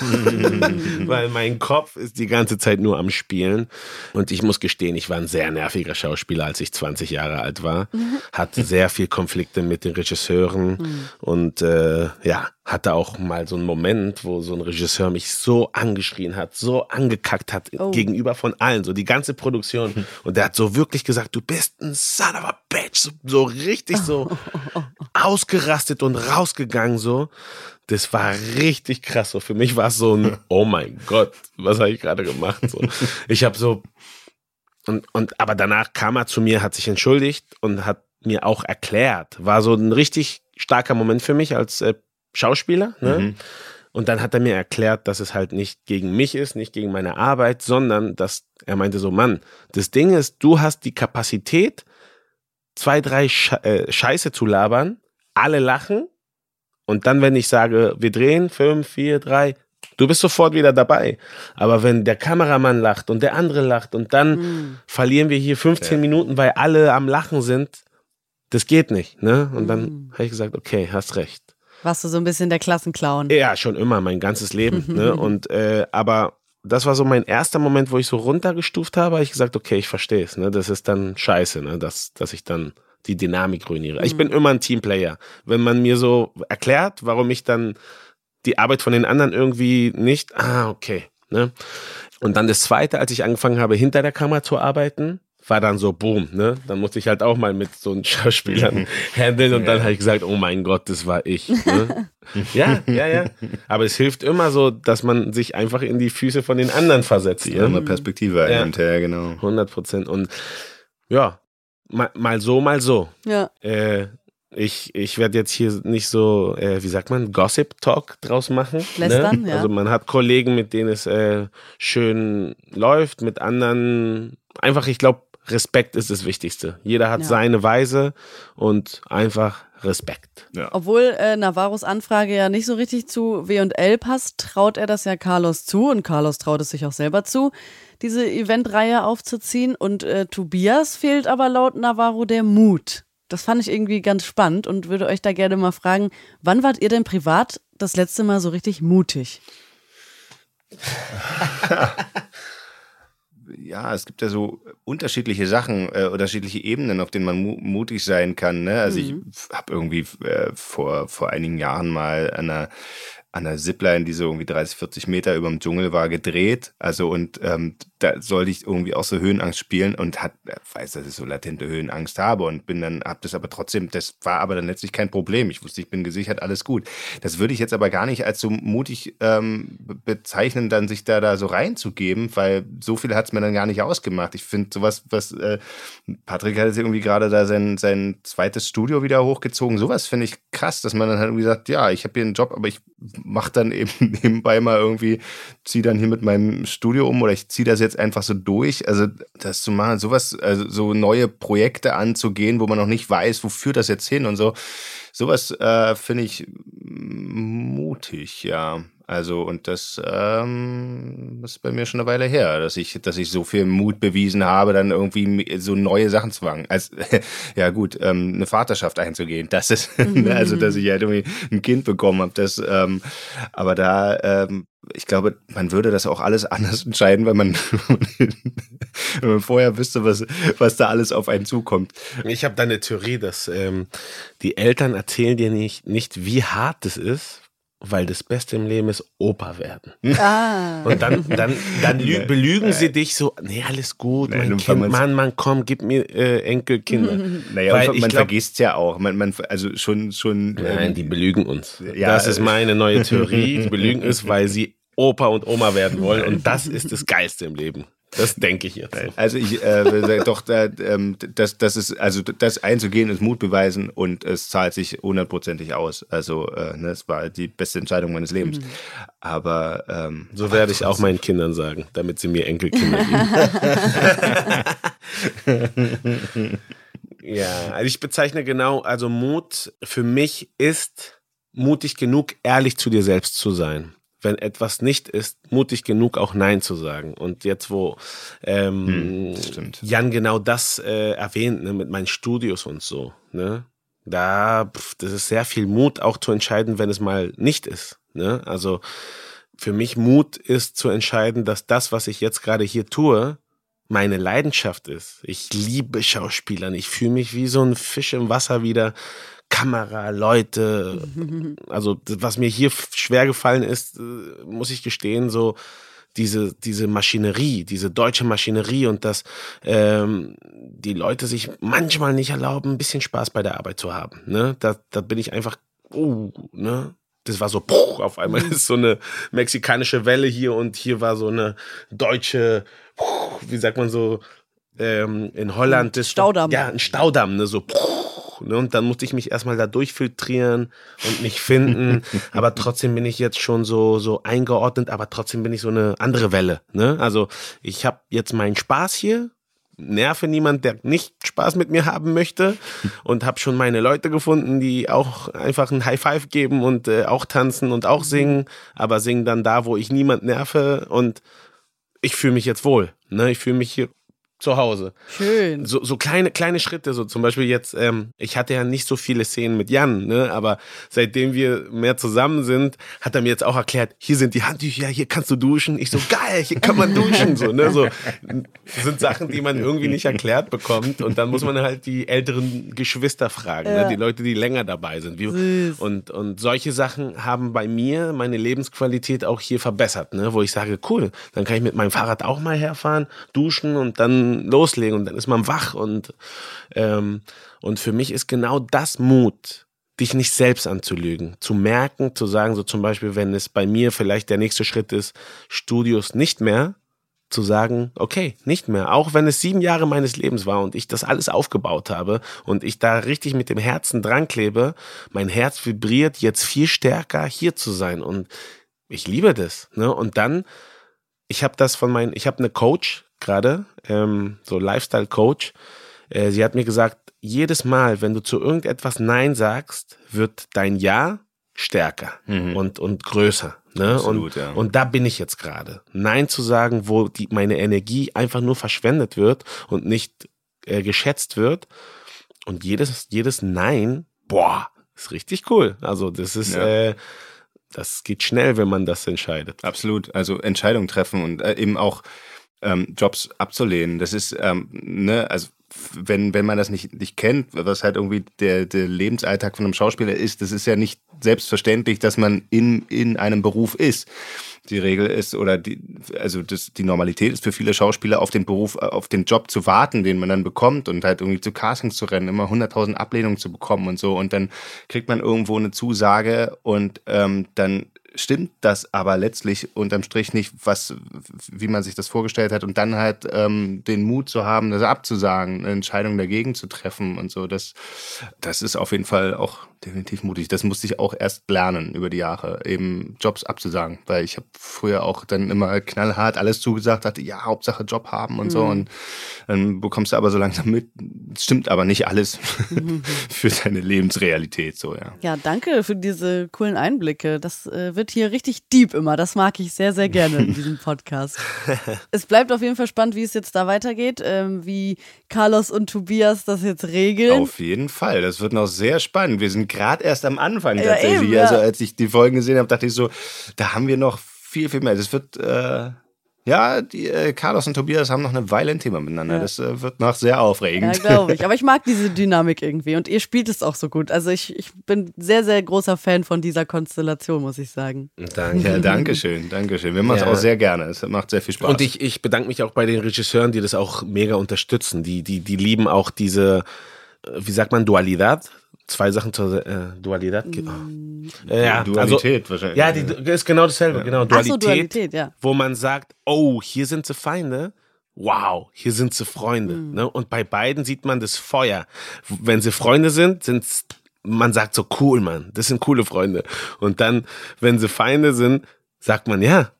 weil mein Kopf ist die ganze Zeit nur am Spielen. Und ich muss gestehen, ich war ein sehr nerviger Schauspieler, als ich 20 Jahre alt war. Hatte sehr viel Konflikte mit den Regisseuren und äh, ja, hatte auch mal so einen Moment, wo so ein Regisseur mich so angeschrien hat, so angekackt hat oh. gegenüber von allen, so die ganze Produktion. Und der hat so wirklich gesagt, du bist ein son of a bitch, so, so richtig so ausgerastet und rausgegangen so. Das war richtig krass. So für mich war es so ein, oh mein Gott, was habe ich gerade gemacht? So. Ich habe so und, und aber danach kam er zu mir, hat sich entschuldigt und hat mir auch erklärt. War so ein richtig starker Moment für mich als äh, Schauspieler. Ne? Mhm. Und dann hat er mir erklärt, dass es halt nicht gegen mich ist, nicht gegen meine Arbeit, sondern dass er meinte so, Mann, das Ding ist, du hast die Kapazität, zwei, drei Sche äh, Scheiße zu labern, alle lachen und dann, wenn ich sage, wir drehen, fünf, vier, drei, du bist sofort wieder dabei. Aber wenn der Kameramann lacht und der andere lacht und dann mhm. verlieren wir hier 15 ja. Minuten, weil alle am Lachen sind, das geht nicht. Ne? Und dann mhm. habe ich gesagt, okay, hast recht. Warst du so ein bisschen der Klassenclown? Ja, schon immer, mein ganzes Leben. ne? Und äh, aber das war so mein erster Moment, wo ich so runtergestuft habe, habe ich gesagt, okay, ich verstehe es. Ne? Das ist dann scheiße, ne? dass, dass ich dann die Dynamik ruiniere. Mhm. Ich bin immer ein Teamplayer. Wenn man mir so erklärt, warum ich dann die Arbeit von den anderen irgendwie nicht, ah, okay. Ne? Und dann das zweite, als ich angefangen habe, hinter der Kamera zu arbeiten, war dann so, boom, ne? Dann musste ich halt auch mal mit so einem Schauspielern handeln und ja. dann habe ich gesagt, oh mein Gott, das war ich. Ne? ja, ja, ja. Aber es hilft immer so, dass man sich einfach in die Füße von den anderen versetzt. Ja, ne? Perspektive einnimmt, ja. ja, genau. 100 Prozent. Und ja, mal, mal so, mal so. Ja. Äh, ich, ich werde jetzt hier nicht so, äh, wie sagt man, Gossip-Talk draus machen. Ne? Lästern, ne? ja. Also man hat Kollegen, mit denen es äh, schön läuft, mit anderen einfach, ich glaube, Respekt ist das Wichtigste. Jeder hat ja. seine Weise und einfach Respekt. Ja. Obwohl äh, Navarros Anfrage ja nicht so richtig zu W&L passt, traut er das ja Carlos zu und Carlos traut es sich auch selber zu diese Eventreihe aufzuziehen. Und äh, Tobias fehlt aber laut Navarro der Mut. Das fand ich irgendwie ganz spannend und würde euch da gerne mal fragen, wann wart ihr denn privat das letzte Mal so richtig mutig? ja, es gibt ja so unterschiedliche Sachen, äh, unterschiedliche Ebenen, auf denen man mu mutig sein kann. Ne? Also mhm. ich habe irgendwie äh, vor, vor einigen Jahren mal an einer an der Zipline, die so irgendwie 30, 40 Meter über dem Dschungel war, gedreht. Also und ähm, da sollte ich irgendwie auch so Höhenangst spielen und hat, weiß, dass ich so latente Höhenangst habe und bin dann, hab das aber trotzdem, das war aber dann letztlich kein Problem. Ich wusste, ich bin gesichert, alles gut. Das würde ich jetzt aber gar nicht als so mutig ähm, bezeichnen, dann sich da da so reinzugeben, weil so viel hat es mir dann gar nicht ausgemacht. Ich finde sowas, was äh, Patrick hat jetzt irgendwie gerade da sein, sein zweites Studio wieder hochgezogen. Sowas finde ich krass, dass man dann halt irgendwie sagt, ja, ich habe hier einen Job, aber ich mache dann eben nebenbei mal irgendwie, ziehe dann hier mit meinem Studio um oder ich ziehe das jetzt einfach so durch. Also das zu machen, sowas, also so neue Projekte anzugehen, wo man noch nicht weiß, wo führt das jetzt hin und so. Sowas äh, finde ich mutig, ja. Also, und das ähm, ist bei mir schon eine Weile her, dass ich, dass ich so viel Mut bewiesen habe, dann irgendwie so neue Sachen zu wagen. Als, ja gut, ähm, eine Vaterschaft einzugehen. Das ist, mhm. also, dass ich halt irgendwie ein Kind bekommen habe. Das, ähm, aber da, ähm, ich glaube, man würde das auch alles anders entscheiden, wenn man, wenn man vorher wüsste, was, was da alles auf einen zukommt. Ich habe da eine Theorie, dass ähm, die Eltern erzählen dir nicht, nicht, wie hart es ist, weil das Beste im Leben ist Opa werden. Ah. Und dann, dann, dann belügen sie dich so, nee, alles gut, Nein, mein Kind, Mann, Mann, komm, gib mir äh, Enkelkinder. Naja, weil man glaub, vergisst ja auch, man, man, also schon, schon. Nein, ähm, die belügen uns. Ja, das ist meine neue Theorie. Die belügen es, weil sie Opa und Oma werden wollen und das ist das Geilste im Leben. Das denke ich jetzt. Also ich äh, doch, da, ähm, das, das ist also das einzugehen ist Mut beweisen und es zahlt sich hundertprozentig aus. Also äh, ne, es war die beste Entscheidung meines Lebens. Mhm. Aber ähm, so werde ich auch meinen Kindern sagen, damit sie mir Enkelkinder geben. ja, also ich bezeichne genau, also Mut für mich ist mutig genug, ehrlich zu dir selbst zu sein wenn etwas nicht ist, mutig genug auch Nein zu sagen. Und jetzt, wo ähm, hm, Jan genau das äh, erwähnt, ne, mit meinen Studios und so, ne? Da, pf, das ist sehr viel Mut, auch zu entscheiden, wenn es mal nicht ist. Ne? Also für mich Mut ist zu entscheiden, dass das, was ich jetzt gerade hier tue, meine Leidenschaft ist. Ich liebe Schauspielern. Ich fühle mich wie so ein Fisch im Wasser wieder Kamera, Leute. Also was mir hier schwer gefallen ist, äh, muss ich gestehen, so diese, diese Maschinerie, diese deutsche Maschinerie und dass ähm, die Leute sich manchmal nicht erlauben, ein bisschen Spaß bei der Arbeit zu haben. Ne? Da, da bin ich einfach, oh, ne? Das war so, puh, auf einmal mhm. ist so eine mexikanische Welle hier und hier war so eine deutsche, puh, wie sagt man so, ähm, in Holland. Staudamm. Ja, ein Staudamm, ne? So, puh, Ne? Und dann musste ich mich erstmal da durchfiltrieren und mich finden. aber trotzdem bin ich jetzt schon so, so eingeordnet, aber trotzdem bin ich so eine andere Welle. Ne? Also ich habe jetzt meinen Spaß hier, nerve niemand, der nicht Spaß mit mir haben möchte und habe schon meine Leute gefunden, die auch einfach ein High Five geben und äh, auch tanzen und auch singen, aber singen dann da, wo ich niemand nerve und ich fühle mich jetzt wohl. Ne? Ich fühle mich hier zu Hause. Schön. So, so kleine, kleine Schritte, so zum Beispiel jetzt, ähm, ich hatte ja nicht so viele Szenen mit Jan, ne, aber seitdem wir mehr zusammen sind, hat er mir jetzt auch erklärt, hier sind die Handtücher, hier kannst du duschen. Ich so, geil, hier kann man duschen, so, ne, so. Das sind Sachen, die man irgendwie nicht erklärt bekommt und dann muss man halt die älteren Geschwister fragen, ne, ja. ne, die Leute, die länger dabei sind. Wie, und, und solche Sachen haben bei mir meine Lebensqualität auch hier verbessert, ne, wo ich sage, cool, dann kann ich mit meinem Fahrrad auch mal herfahren, duschen und dann loslegen und dann ist man wach und, ähm, und für mich ist genau das Mut, dich nicht selbst anzulügen, zu merken, zu sagen, so zum Beispiel, wenn es bei mir vielleicht der nächste Schritt ist, Studios nicht mehr, zu sagen, okay, nicht mehr. Auch wenn es sieben Jahre meines Lebens war und ich das alles aufgebaut habe und ich da richtig mit dem Herzen dran klebe, mein Herz vibriert jetzt viel stärker hier zu sein und ich liebe das. Ne? Und dann, ich habe das von meinen, ich habe eine Coach, gerade, ähm, so Lifestyle-Coach. Äh, sie hat mir gesagt, jedes Mal, wenn du zu irgendetwas Nein sagst, wird dein Ja stärker mhm. und, und größer. Ne? Absolut, und, ja. und da bin ich jetzt gerade. Nein zu sagen, wo die, meine Energie einfach nur verschwendet wird und nicht äh, geschätzt wird. Und jedes, jedes Nein, boah, ist richtig cool. Also das ist, ja. äh, das geht schnell, wenn man das entscheidet. Absolut. Also Entscheidungen treffen und äh, eben auch ähm, Jobs abzulehnen. Das ist, ähm, ne, also wenn, wenn man das nicht, nicht kennt, was halt irgendwie der, der Lebensalltag von einem Schauspieler ist, das ist ja nicht selbstverständlich, dass man in, in einem Beruf ist. Die Regel ist, oder die, also das, die Normalität ist für viele Schauspieler auf den Beruf, auf den Job zu warten, den man dann bekommt und halt irgendwie zu Castings zu rennen, immer 100.000 Ablehnungen zu bekommen und so. Und dann kriegt man irgendwo eine Zusage und ähm, dann stimmt das aber letztlich unterm Strich nicht, was, wie man sich das vorgestellt hat und dann halt ähm, den Mut zu haben, das abzusagen, eine Entscheidung dagegen zu treffen und so. Das, das ist auf jeden Fall auch definitiv mutig. Das musste ich auch erst lernen über die Jahre, eben Jobs abzusagen, weil ich habe früher auch dann immer knallhart alles zugesagt, hatte, ja, Hauptsache Job haben und mhm. so. Und dann bekommst du aber so langsam mit, stimmt aber nicht alles für deine Lebensrealität, so, ja. Ja, danke für diese coolen Einblicke. Das äh, wird hier richtig deep immer. Das mag ich sehr, sehr gerne in diesem Podcast. es bleibt auf jeden Fall spannend, wie es jetzt da weitergeht, ähm, wie Carlos und Tobias das jetzt regeln. Auf jeden Fall. Das wird noch sehr spannend. Wir sind gerade erst am Anfang tatsächlich. Ja, eben, ja. Also als ich die Folgen gesehen habe, dachte ich so, da haben wir noch viel, viel mehr. Das wird äh, ja, die, äh, Carlos und Tobias haben noch eine Weile ein Thema miteinander. Ja. Das äh, wird noch sehr aufregend. Ja, glaube ich. Aber ich mag diese Dynamik irgendwie und ihr spielt es auch so gut. Also ich, ich bin sehr, sehr großer Fan von dieser Konstellation, muss ich sagen. Danke. Ja, danke schön, danke schön. Wir machen es ja. auch sehr gerne. Es macht sehr viel Spaß. Und ich, ich bedanke mich auch bei den Regisseuren, die das auch mega unterstützen. Die, die, die lieben auch diese, äh, wie sagt man, Dualität zwei Sachen zur äh, Dualität. Mm. Äh, ja, Dualität also, wahrscheinlich. Ja, die ist genau dasselbe, ja. genau. Dualität, so, Dualität ja. wo man sagt, oh, hier sind sie Feinde. Wow, hier sind sie Freunde. Mhm. Ne? Und bei beiden sieht man das Feuer. Wenn sie Freunde sind, sind man sagt so cool, Mann, das sind coole Freunde. Und dann, wenn sie Feinde sind, sagt man ja,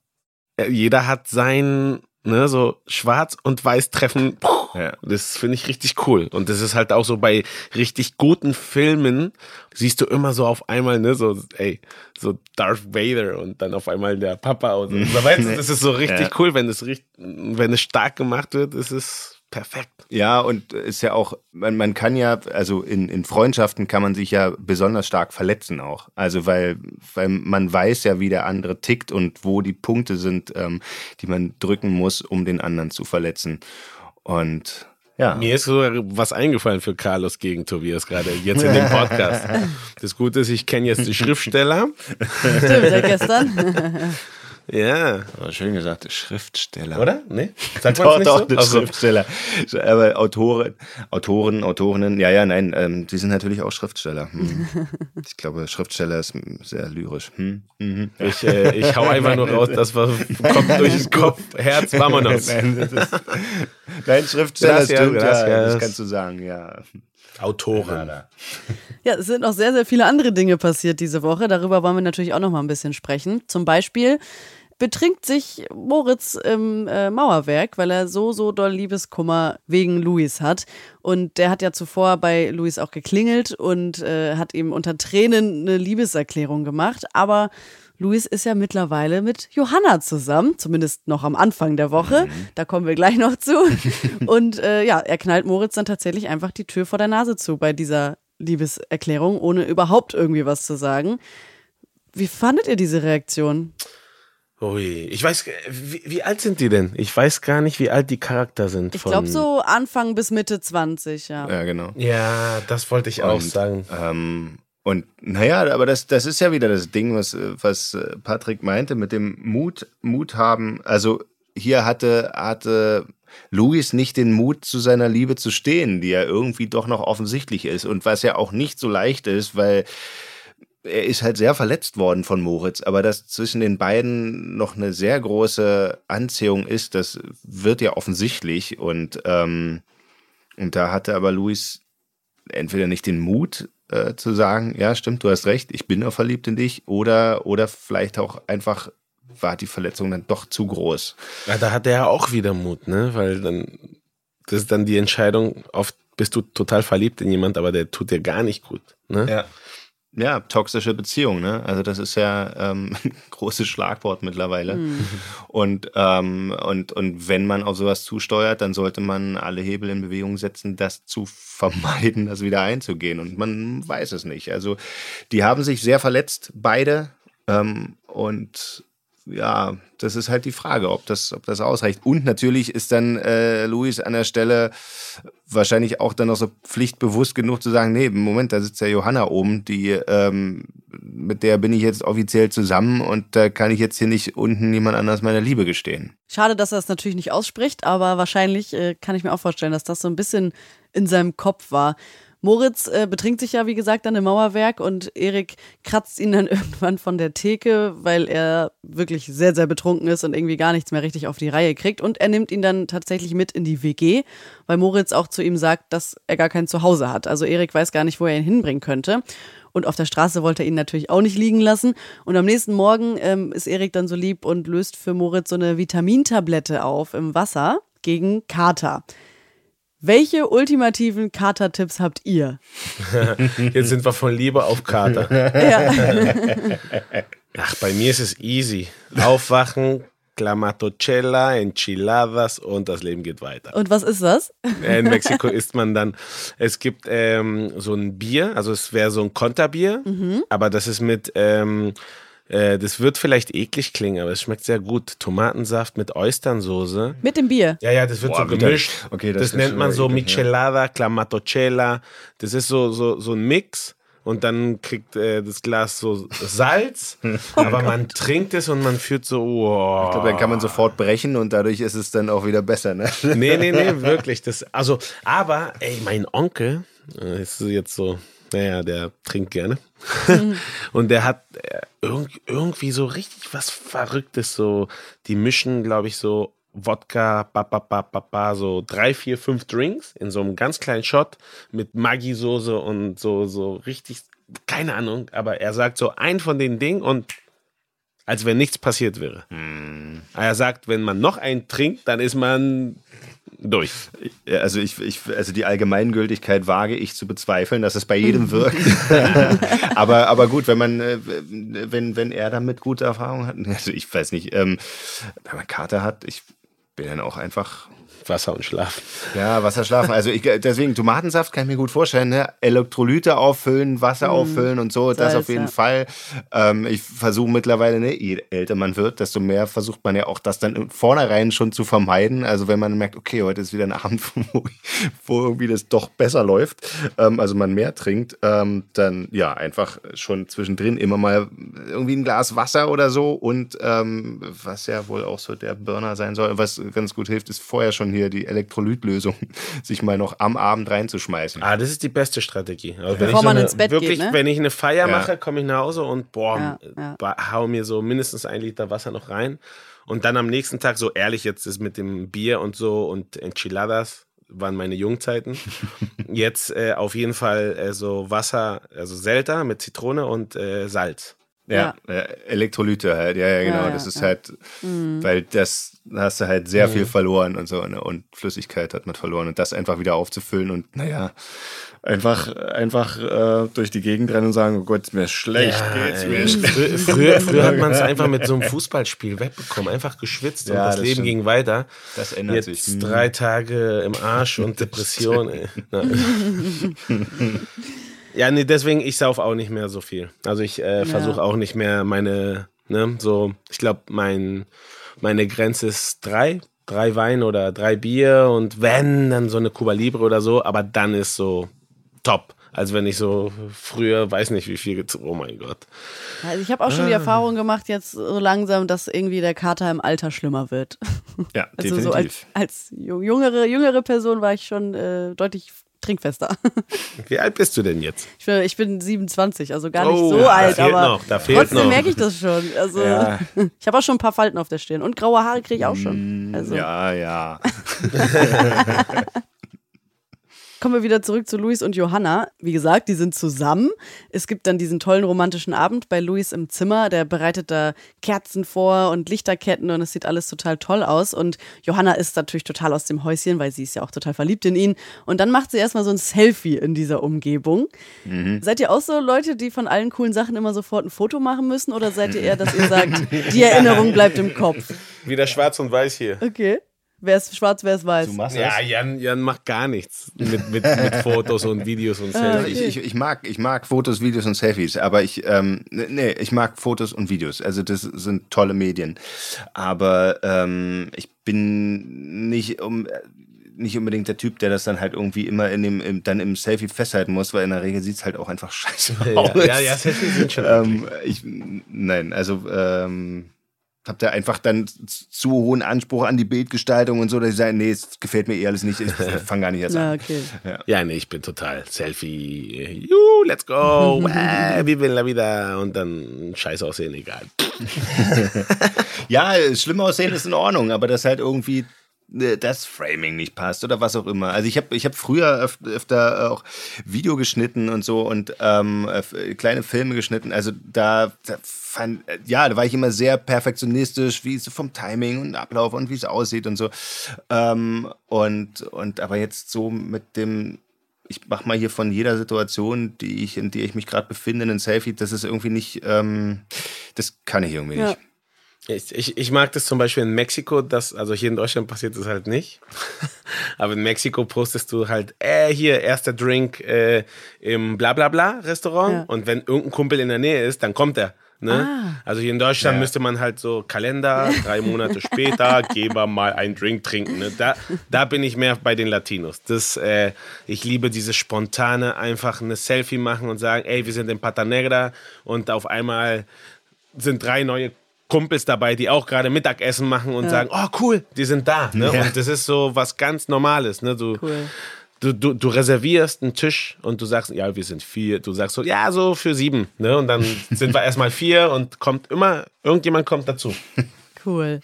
jeder hat sein, ne, so schwarz und weiß treffen. Ja. Das finde ich richtig cool. Und das ist halt auch so bei richtig guten Filmen, siehst du immer so auf einmal, ne, so, ey, so Darth Vader und dann auf einmal der Papa und so. Weißt du, das ist so richtig ja. cool, wenn es wenn es stark gemacht wird, ist es perfekt. Ja, und ist ja auch, man, man kann ja, also in, in Freundschaften kann man sich ja besonders stark verletzen auch. Also weil, weil man weiß ja, wie der andere tickt und wo die Punkte sind, ähm, die man drücken muss, um den anderen zu verletzen. Und ja. Mir ist so was eingefallen für Carlos gegen Tobias gerade jetzt in dem Podcast. Das Gute ist, ich kenne jetzt die Schriftsteller. Stimmt, ja gestern. Ja. Aber schön gesagt, Schriftsteller. Oder? Nee? Sagt man doch, nicht so? Schriftsteller. Aber Autoren, Autoren, Autorinnen, ja, ja, nein, ähm, die sind natürlich auch Schriftsteller. Hm. Ich glaube, Schriftsteller ist sehr lyrisch. Hm. Mhm. Ich, äh, ich hau einfach nur raus, das was kommt durch den Kopf, Herz, vamonos. nein, ist, nein, Schriftsteller gracias, stimmt, gracias. ja, das kannst du sagen, ja. Autoren. Ja, es sind noch sehr, sehr viele andere Dinge passiert diese Woche. Darüber wollen wir natürlich auch noch mal ein bisschen sprechen. Zum Beispiel betrinkt sich Moritz im äh, Mauerwerk, weil er so, so doll Liebeskummer wegen Luis hat. Und der hat ja zuvor bei Luis auch geklingelt und äh, hat ihm unter Tränen eine Liebeserklärung gemacht. Aber Luis ist ja mittlerweile mit Johanna zusammen, zumindest noch am Anfang der Woche. Mhm. Da kommen wir gleich noch zu. Und äh, ja, er knallt Moritz dann tatsächlich einfach die Tür vor der Nase zu bei dieser Liebeserklärung, ohne überhaupt irgendwie was zu sagen. Wie fandet ihr diese Reaktion? Ui, ich weiß, wie, wie, alt sind die denn? Ich weiß gar nicht, wie alt die Charakter sind. Ich glaube so Anfang bis Mitte 20, ja. Ja, genau. Ja, das wollte ich Und, auch sagen. Ähm, und naja, aber das, das ist ja wieder das Ding, was, was Patrick meinte, mit dem Mut, Mut haben. Also hier hatte, hatte Louis nicht den Mut, zu seiner Liebe zu stehen, die ja irgendwie doch noch offensichtlich ist. Und was ja auch nicht so leicht ist, weil er ist halt sehr verletzt worden von Moritz, aber dass zwischen den beiden noch eine sehr große Anziehung ist, das wird ja offensichtlich und, ähm, und da hatte aber Luis entweder nicht den Mut äh, zu sagen, ja stimmt, du hast recht, ich bin auch verliebt in dich oder, oder vielleicht auch einfach war die Verletzung dann doch zu groß. Ja, da hat er ja auch wieder Mut, ne, weil dann, das ist dann die Entscheidung, oft bist du total verliebt in jemand, aber der tut dir gar nicht gut, ne? Ja. Ja, toxische Beziehung, ne? Also das ist ja ähm, ein großes Schlagwort mittlerweile. Mhm. Und, ähm, und, und wenn man auf sowas zusteuert, dann sollte man alle Hebel in Bewegung setzen, das zu vermeiden, das wieder einzugehen. Und man weiß es nicht. Also die haben sich sehr verletzt, beide. Ähm, und ja, das ist halt die Frage, ob das, ob das ausreicht. Und natürlich ist dann äh, Luis an der Stelle wahrscheinlich auch dann noch so pflichtbewusst genug zu sagen, nee, Moment, da sitzt ja Johanna oben, die ähm, mit der bin ich jetzt offiziell zusammen und da kann ich jetzt hier nicht unten niemand anders meiner Liebe gestehen. Schade, dass er es natürlich nicht ausspricht, aber wahrscheinlich äh, kann ich mir auch vorstellen, dass das so ein bisschen in seinem Kopf war. Moritz äh, betrinkt sich ja, wie gesagt, dann im Mauerwerk und Erik kratzt ihn dann irgendwann von der Theke, weil er wirklich sehr, sehr betrunken ist und irgendwie gar nichts mehr richtig auf die Reihe kriegt. Und er nimmt ihn dann tatsächlich mit in die WG, weil Moritz auch zu ihm sagt, dass er gar kein Zuhause hat. Also Erik weiß gar nicht, wo er ihn hinbringen könnte. Und auf der Straße wollte er ihn natürlich auch nicht liegen lassen. Und am nächsten Morgen ähm, ist Erik dann so lieb und löst für Moritz so eine Vitamintablette auf im Wasser gegen Kater. Welche ultimativen Kater-Tipps habt ihr? Jetzt sind wir von Liebe auf Kater. Ja. Ach, bei mir ist es easy. Aufwachen, Clamatocella, Enchiladas und das Leben geht weiter. Und was ist das? In Mexiko isst man dann, es gibt ähm, so ein Bier, also es wäre so ein Konterbier, aber das ist mit, ähm, äh, das wird vielleicht eklig klingen, aber es schmeckt sehr gut. Tomatensaft mit Oysternsoße. Mit dem Bier. Ja, ja, das wird Boah, so gemischt. Okay, das das, nennt man so eklig, ja. Michelada, Clamatocella. Das ist so, so, so ein Mix. Und dann kriegt äh, das Glas so Salz, aber man trinkt es und man fühlt so, wow. Ich glaube, dann kann man sofort brechen und dadurch ist es dann auch wieder besser. Ne? Nee, nee, nee, wirklich. Das, also, aber, ey, mein Onkel, äh, ist jetzt so, naja, der trinkt gerne. und der hat äh, irg irgendwie so richtig was Verrücktes, so, die mischen, glaube ich, so Wodka, ba, ba, ba, ba, ba, so drei, vier, fünf Drinks in so einem ganz kleinen Shot mit Maggi-Soße und so, so richtig, keine Ahnung, aber er sagt so ein von den Dingen und als wenn nichts passiert wäre. Er sagt, wenn man noch einen trinkt, dann ist man durch. Also, ich, ich, also die Allgemeingültigkeit wage ich zu bezweifeln, dass es bei jedem wirkt. aber, aber gut, wenn man, äh, wenn, wenn er damit gute Erfahrungen hat, also ich weiß nicht, ähm, wenn man Kater hat, ich bin dann auch einfach Wasser und Schlaf. Ja, Wasserschlafen. Also ich, deswegen Tomatensaft kann ich mir gut vorstellen. Ne? Elektrolyte auffüllen, Wasser auffüllen und so, das Salz, auf jeden ja. Fall. Ähm, ich versuche mittlerweile, ne, je älter man wird, desto mehr versucht man ja auch das dann im vornherein schon zu vermeiden. Also wenn man merkt, okay, heute ist wieder ein Abend, wo, wo irgendwie das doch besser läuft, ähm, also man mehr trinkt, ähm, dann ja, einfach schon zwischendrin immer mal irgendwie ein Glas Wasser oder so und ähm, was ja wohl auch so der Burner sein soll, was ganz gut hilft, ist vorher schon hier die Elektrolytlösung, sich mal noch am Abend reinzuschmeißen. Ah, das ist die beste Strategie. Also Bevor man eine, ins Bett wirklich, geht, ne? wenn ich eine Feier Ja. mache, komme ich nach Hause und boah, Ja, ja. hau mir so mindestens ein Liter Wasser noch rein. Und dann am nächsten Tag, so ehrlich jetzt ist mit dem Bier und so und Enchiladas waren meine Jungzeiten. Jetzt äh, auf jeden Fall äh, so Wasser, also Selta mit Zitrone und äh, Salz. Ja, äh, Elektrolyte halt, ja, ja, genau. Ja, ja, das ist ja. halt, weil das da hast du halt sehr viel verloren und so, ne? Und Flüssigkeit hat man verloren. Und das einfach wieder aufzufüllen und naja, einfach, einfach äh, durch die Gegend rennen und sagen, oh Gott, mir ist schlecht, geht's ey. mir schlecht. Frü- früher, früher hat man es einfach mit so einem Fußballspiel wegbekommen, einfach geschwitzt und Ja, das, das Leben stimmt. ging weiter. Das ändert Jetzt sich. Drei Tage im Arsch und Depression. ja, nee, deswegen, ich sauf auch nicht mehr so viel. Also ich äh, versuche auch nicht mehr meine, ne, so, ich glaube, mein, meine Grenze ist drei, drei Wein oder drei Bier und wenn, dann so eine Cuba Libre oder so, aber dann ist so top. Als wenn ich so früher, weiß nicht wie viel, oh mein Gott. Also ich habe auch Ah. schon die Erfahrung gemacht, jetzt so langsam, dass irgendwie der Kater im Alter schlimmer wird. Ja, Also definitiv. so als, als jüngere, jüngere Person war ich schon äh, deutlich trinkfester. Wie alt bist du denn jetzt? Ich bin, ich bin 27, also gar nicht Oh, so da alt, fehlt aber noch, da fehlt trotzdem noch. merke ich das schon. Also Ja. ich habe auch schon ein paar Falten auf der Stirn und graue Haare kriege ich auch schon. Also Ja, ja. kommen wir wieder zurück zu Luis und Johanna. Wie gesagt, die sind zusammen. Es gibt dann diesen tollen romantischen Abend bei Luis im Zimmer. Der bereitet da Kerzen vor und Lichterketten und es sieht alles total toll aus. Und Johanna ist natürlich total aus dem Häuschen, weil sie ist ja auch total verliebt in ihn. Und dann macht sie erstmal so ein Selfie in dieser Umgebung. Seid ihr auch so Leute, die von allen coolen Sachen immer sofort ein Foto machen müssen? Oder seid ihr eher, dass ihr sagt, die Erinnerung bleibt im Kopf? Wieder schwarz und weiß hier. Okay. Wer ist schwarz, wer ist weiß? Du machst Ja. Jan, Jan macht gar nichts mit, mit, mit Fotos und Videos und Selfies. Ich, ich, ich, mag, ich mag Fotos, Videos und Selfies, aber ich, ähm, nee, ich mag Fotos und Videos. Also das sind tolle Medien. Aber ähm, ich bin nicht um nicht unbedingt der Typ, der das dann halt irgendwie immer in dem, im, dann im Selfie festhalten muss, weil in der Regel sieht es halt auch einfach scheiße aus. Ja, ja, ja, Selfies sind schon. ähm, ich, nein, also ähm, hab da einfach dann zu hohen Anspruch an die Bildgestaltung und so, dass ich sage, nee, es gefällt mir eh alles nicht, ich fange gar nicht erst Ja, an. okay. Ja. Ja, nee, ich bin total Selfie. Juhu, let's go. äh, vive la vida. Und dann scheiß aussehen, egal. Ja, schlimm aussehen ist in Ordnung, aber das halt irgendwie das Framing nicht passt oder was auch immer. Also ich habe ich hab früher öf öfter auch Video geschnitten und so und ähm, äh, kleine Filme geschnitten. Also da, da fand, ja, da war ich immer sehr perfektionistisch, wie es vom Timing und Ablauf und wie es aussieht und so. Ähm, und, und aber jetzt so mit dem ich mache mal hier von jeder Situation, die ich, in der ich mich gerade befinde, ein Selfie. Das ist irgendwie nicht, ähm, das kann ich irgendwie Ja. nicht. Ich, ich, ich mag das zum Beispiel in Mexiko, das, also hier in Deutschland passiert das halt nicht. Aber in Mexiko postest du halt, äh, hier, erster Drink äh, im Blablabla-Restaurant. Ja. Und wenn irgendein Kumpel in der Nähe ist, dann kommt er. Ne? Ah. Also hier in Deutschland Ja. müsste man halt so Kalender, drei Monate später, Geber mal einen Drink trinken. Ne? Da, da bin ich mehr bei den Latinos. Das, äh, ich liebe dieses spontane, einfach eine Selfie machen und sagen, ey, wir sind in Pata Negra und auf einmal sind drei neue Kumpels dabei, die auch gerade Mittagessen machen und sagen, oh cool, die sind da. Ne? Ja. Und das ist so was ganz Normales. Ne? Du, Cool. du, du, du reservierst einen Tisch und du sagst, ja, wir sind vier. Du sagst so, ja, so für sieben. Ne? Und dann sind wir erstmal vier und kommt immer, irgendjemand kommt dazu. Cool.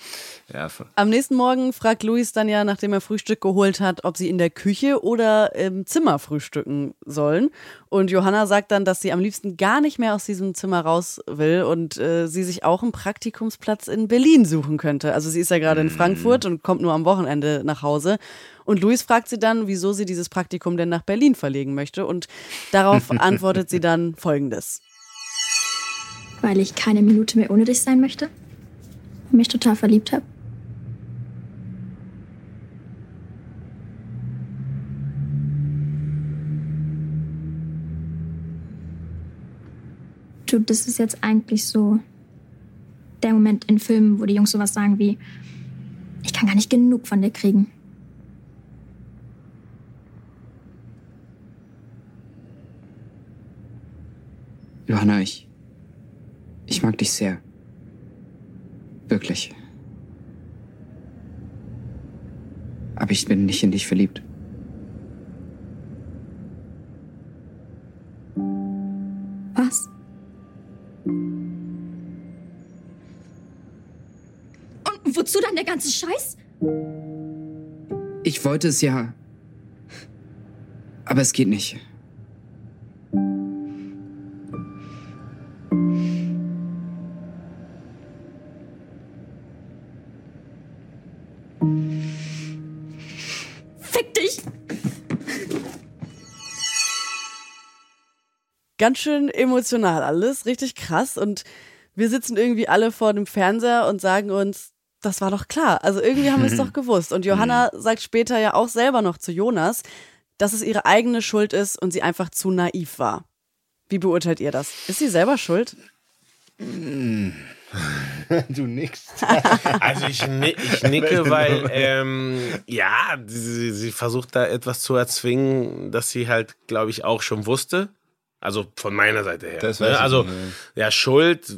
Ja, Am nächsten Morgen fragt Luis dann ja, nachdem er Frühstück geholt hat, ob sie in der Küche oder im Zimmer frühstücken sollen. Und Johanna sagt dann, dass sie am liebsten gar nicht mehr aus diesem Zimmer raus will und äh, sie sich auch einen Praktikumsplatz in Berlin suchen könnte. Also sie ist ja gerade in Frankfurt und kommt nur am Wochenende nach Hause. Und Luis fragt sie dann, wieso sie dieses Praktikum denn nach Berlin verlegen möchte. Und darauf antwortet sie dann folgendes. weil ich keine Minute mehr ohne dich sein möchte und mich total verliebt habe. Du, das ist jetzt eigentlich so der Moment in Filmen, wo die Jungs sowas sagen wie, ich kann gar nicht genug von dir kriegen. Johanna, ich. Ich mag dich sehr. Wirklich. Aber ich bin nicht in dich verliebt. Der ganze Scheiß? Ich wollte es ja. Aber es geht nicht. Fick dich! ganz schön emotional alles, richtig krass. Und wir sitzen irgendwie alle vor dem Fernseher und sagen uns, das war doch klar. Also irgendwie haben wir es doch gewusst. Und Johanna sagt später ja auch selber noch zu Jonas, dass es ihre eigene Schuld ist und sie einfach zu naiv war. Wie beurteilt ihr das? Ist sie selber schuld? du nix. Also ich, ich nicke, weil ähm, ja, sie, sie versucht da etwas zu erzwingen, das sie halt, glaube ich, auch schon wusste. Also von meiner Seite her. Das weiß ne? ich Also nicht, ne. ja, Schuld,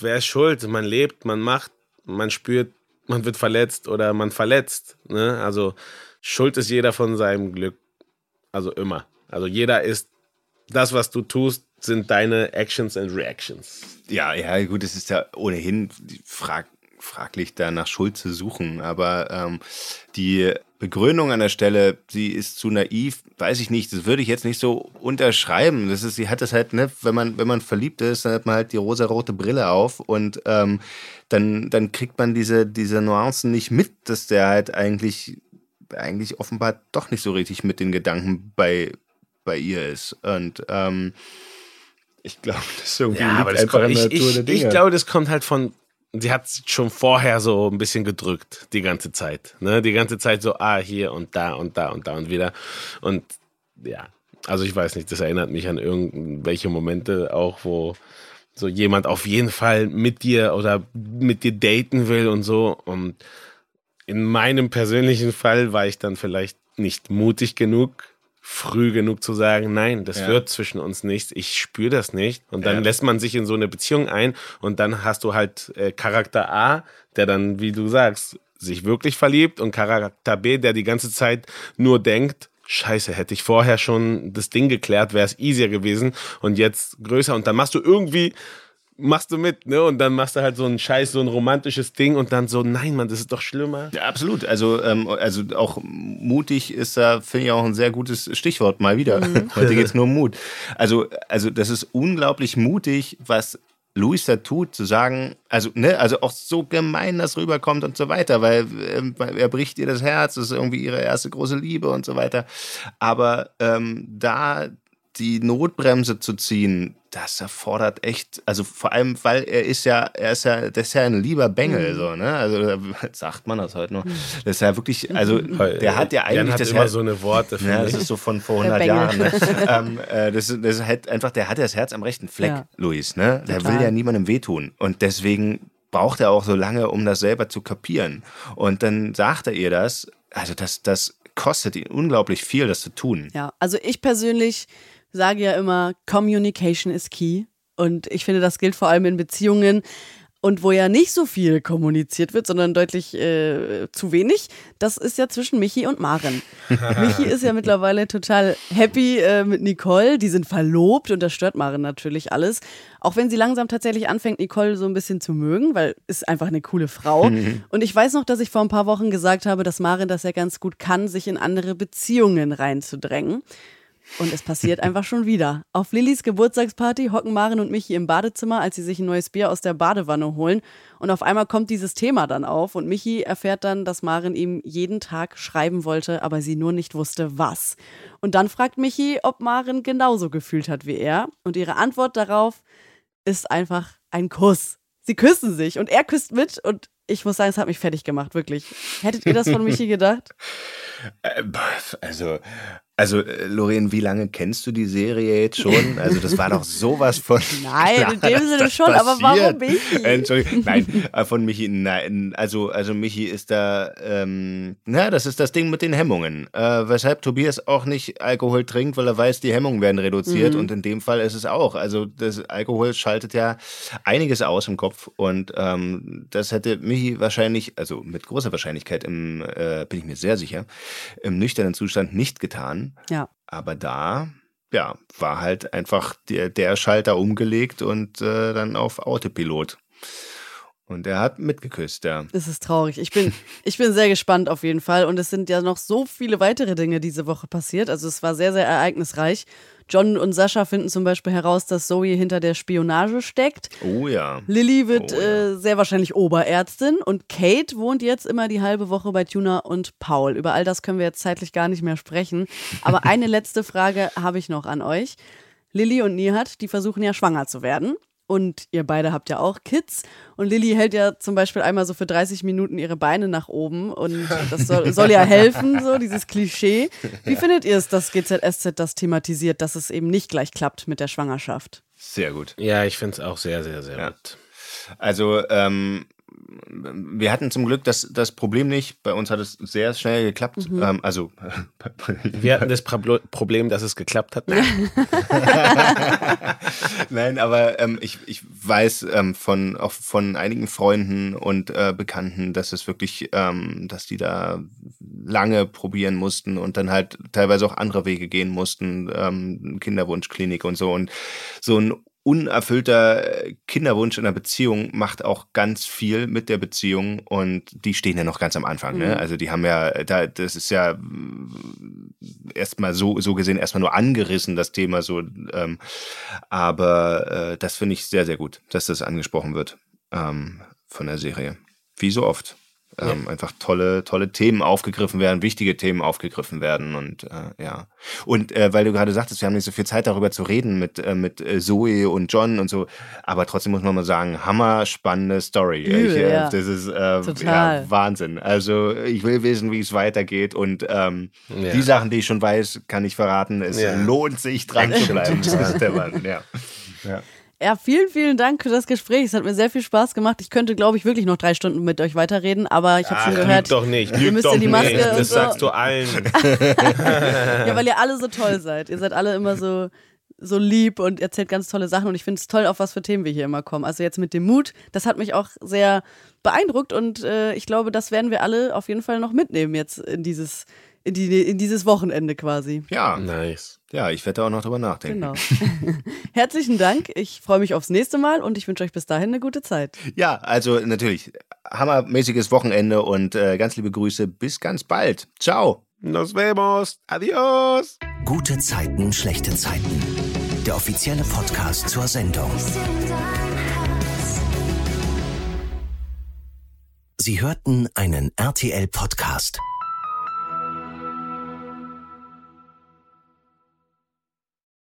wer ist schuld? Man lebt, man macht, man spürt, man wird verletzt oder man verletzt. Ne? Also Schuld ist jeder von seinem Glück. Also immer. Also jeder ist, das, was du tust, sind deine Actions and Reactions. Ja, ja, gut, es ist ja ohnehin frag, fraglich, da nach Schuld zu suchen. Aber ähm, die Begründung an der Stelle, sie ist zu naiv, weiß ich nicht, das würde ich jetzt nicht so unterschreiben. Das ist, sie hat das halt, ne, wenn man, wenn man verliebt ist, dann hat man halt die rosarote Brille auf und ähm, dann, dann kriegt man diese, diese Nuancen nicht mit, dass der halt eigentlich, eigentlich offenbar doch nicht so richtig mit den Gedanken bei, bei ihr ist. Und ähm, ich glaube, das ist irgendwie Ja, aber das kommt, ich, ich, ich glaube, das kommt halt von. Sie hat schon vorher so ein bisschen gedrückt, die ganze Zeit. Ne? Die ganze Zeit so, ah, hier und da und da und da und wieder. Und ja, also ich weiß nicht, das erinnert mich an irgendwelche Momente auch, wo so jemand auf jeden Fall mit dir oder mit dir daten will und so. Und in meinem persönlichen Fall war ich dann vielleicht nicht mutig genug, früh genug zu sagen, nein, das Ja. wird zwischen uns nichts, ich spüre das nicht. Und dann Ja. lässt man sich in so eine Beziehung ein und dann hast du halt äh, Charakter A, der dann, wie du sagst, sich wirklich verliebt und Charakter B, der die ganze Zeit nur denkt, Scheiße, hätte ich vorher schon das Ding geklärt, wäre es easier gewesen und jetzt größer und dann machst du irgendwie machst du mit, ne? Und dann machst du halt so ein Scheiß, so ein romantisches Ding und dann so, nein, Mann, das ist doch schlimmer. Ja, absolut. Also, ähm, also auch mutig ist da, finde ich, auch ein sehr gutes Stichwort mal wieder. Heute geht es nur um Mut. Also, also das ist unglaublich mutig, was Luis da tut, zu sagen, also, ne, also auch so gemein das rüberkommt und so weiter, weil weil er bricht ihr das Herz, das ist irgendwie ihre erste große Liebe und so weiter. Aber ähm, da die Notbremse zu ziehen, das erfordert echt, also vor allem, weil er ist ja, er ist ja, das ist ja ein lieber Bengel, so, ne? Also sagt man das heute noch. Das ist ja wirklich, also der hat ja Jan eigentlich hat das immer Herz. so eine Worte Ja, das ist so von vor Der 100 Jahren. Ne? ähm, äh, das, ist- das ist halt einfach, der hat das Herz am rechten Fleck, Ja. Luis. Ne? Der Total. will ja niemandem wehtun. Und deswegen braucht er auch so lange, um das selber zu kapieren. Und dann sagt er ihr das. Also das, das kostet ihn unglaublich viel, das zu tun. Ja, also ich persönlich sage ja immer, Communication is key. Und ich finde, das gilt vor allem in Beziehungen. Und wo ja nicht so viel kommuniziert wird, sondern deutlich äh, zu wenig, das ist ja zwischen Michi und Maren. Michi ist ja mittlerweile total happy äh, mit Nicole. Die sind verlobt und das stört Maren natürlich alles. Auch wenn sie langsam tatsächlich anfängt, Nicole so ein bisschen zu mögen, weil ist einfach eine coole Frau. Und ich weiß noch, dass ich vor ein paar Wochen gesagt habe, dass Maren das ja ganz gut kann, sich in andere Beziehungen reinzudrängen. Und es passiert einfach schon wieder. Auf Lillys Geburtstagsparty hocken Maren und Michi im Badezimmer, als sie sich ein neues Bier aus der Badewanne holen. Und auf einmal kommt dieses Thema dann auf und Michi erfährt dann, dass Maren ihm jeden Tag schreiben wollte, aber sie nur nicht wusste, was. Und dann fragt Michi, ob Maren genauso gefühlt hat wie er. Und ihre Antwort darauf ist einfach ein Kuss. Sie küssen sich und er küsst mit und ich muss sagen, es hat mich fertig gemacht, wirklich. Hättet ihr das von Michi gedacht? Äh, Also, also äh, Lorraine, wie lange kennst du die Serie jetzt schon? Also das war doch sowas von. Nein, klar, in dem Sinne das schon, aber warum passiert. Michi? Entschuldigung, nein, äh, von Michi, nein. Also, also Michi ist da, ähm, na, das ist das Ding mit den Hemmungen. Äh, weshalb Tobias auch nicht Alkohol trinkt, weil er weiß, die Hemmungen werden reduziert. Und in dem Fall ist es auch. Also das Alkohol schaltet ja einiges aus im Kopf. Und ähm, das hätte Michi wahrscheinlich, also mit großer Wahrscheinlichkeit, im, äh, bin ich mir sehr sicher, im nüchternen Zustand nicht getan. Ja. Aber da, ja, war halt einfach der, der Schalter umgelegt und äh, dann auf Autopilot. Und er hat mitgeküsst, ja. Es ist traurig. Ich bin, ich bin sehr gespannt auf jeden Fall. Und es sind ja noch so viele weitere Dinge diese Woche passiert. Also es war sehr, sehr ereignisreich. John und Sascha finden zum Beispiel heraus, dass Zoe hinter der Spionage steckt. Oh ja. Lilly wird Oh ja. äh, sehr wahrscheinlich Oberärztin und Kate wohnt jetzt immer die halbe Woche bei Tuna und Paul. Über all das können wir jetzt zeitlich gar nicht mehr sprechen. Aber eine letzte Frage habe ich noch an euch. Lilly und Nihat, die versuchen ja schwanger zu werden. Und ihr beide habt ja auch Kids. Und Lilly hält ja zum Beispiel einmal so für 30 Minuten ihre Beine nach oben. Und das soll, soll ja helfen, so dieses Klischee. Wie findet ihr es, dass GZSZ das thematisiert, dass es eben nicht gleich klappt mit der Schwangerschaft? Sehr gut. Ja, ich finde es auch sehr, sehr, sehr Ja. gut. Also, ähm, wir hatten zum Glück das, das Problem nicht. Bei uns hat es sehr schnell geklappt. Ähm, also, Wir hatten das Problem, dass es geklappt hat. Nein. Nein, aber ähm, ich, ich weiß ähm, von auch von einigen Freunden und äh, Bekannten, dass es wirklich, ähm, dass die da lange probieren mussten und dann halt teilweise auch andere Wege gehen mussten, ähm, Kinderwunschklinik und so. Und so ein unerfüllter äh, Kinderwunsch in einer Beziehung macht auch ganz viel mit der Beziehung und die stehen ja noch ganz am Anfang. Ne? Also die haben ja, da, das ist ja erstmal so, so gesehen erstmal nur angerissen, das Thema so. Ähm, aber äh, das finde ich sehr, sehr gut, dass das angesprochen wird ähm, von der Serie. Wie so oft. Ähm, Einfach tolle, tolle Themen aufgegriffen werden, wichtige Themen aufgegriffen werden und äh, ja. Und äh, weil du gerade sagtest, wir haben nicht so viel Zeit darüber zu reden mit, äh, mit äh, Zoe und John und so, aber trotzdem muss man mal sagen, hammer spannende Story. Übel, ich, äh, ja. Das ist äh, Total. Ja, Wahnsinn. Also ich will wissen, wie es weitergeht und ähm, Ja. die Sachen, die ich schon weiß, kann ich verraten. Es Ja. lohnt sich dran zu bleiben. Das ist der Mann, ja. ja. Ja, vielen, vielen Dank für das Gespräch. Es hat mir sehr viel Spaß gemacht. Ich könnte, glaube ich, wirklich noch drei Stunden mit euch weiterreden, aber ich habe schon Ach, gehört. Doch nicht. ihr müsst doch in die Maske nicht. Das so. sagst du allen. Ja, weil ihr alle so toll seid. Ihr seid alle immer so, so lieb und erzählt ganz tolle Sachen. Und ich finde es toll, auf was für Themen wir hier immer kommen. Also jetzt mit dem Mut, das hat mich auch sehr beeindruckt und äh, ich glaube, das werden wir alle auf jeden Fall noch mitnehmen jetzt in dieses, in, die, in dieses Wochenende quasi. Ja, Nice. ja, ich werde da auch noch drüber nachdenken. Genau. Herzlichen Dank. Ich freue mich aufs nächste Mal und ich wünsche euch bis dahin eine gute Zeit. Ja, also natürlich, hammermäßiges Wochenende und äh, ganz liebe Grüße. Bis ganz bald. Ciao. Nos vemos. Adios. Gute Zeiten, schlechte Zeiten. Der offizielle Podcast zur Sendung. Sie hörten einen RTL-Podcast.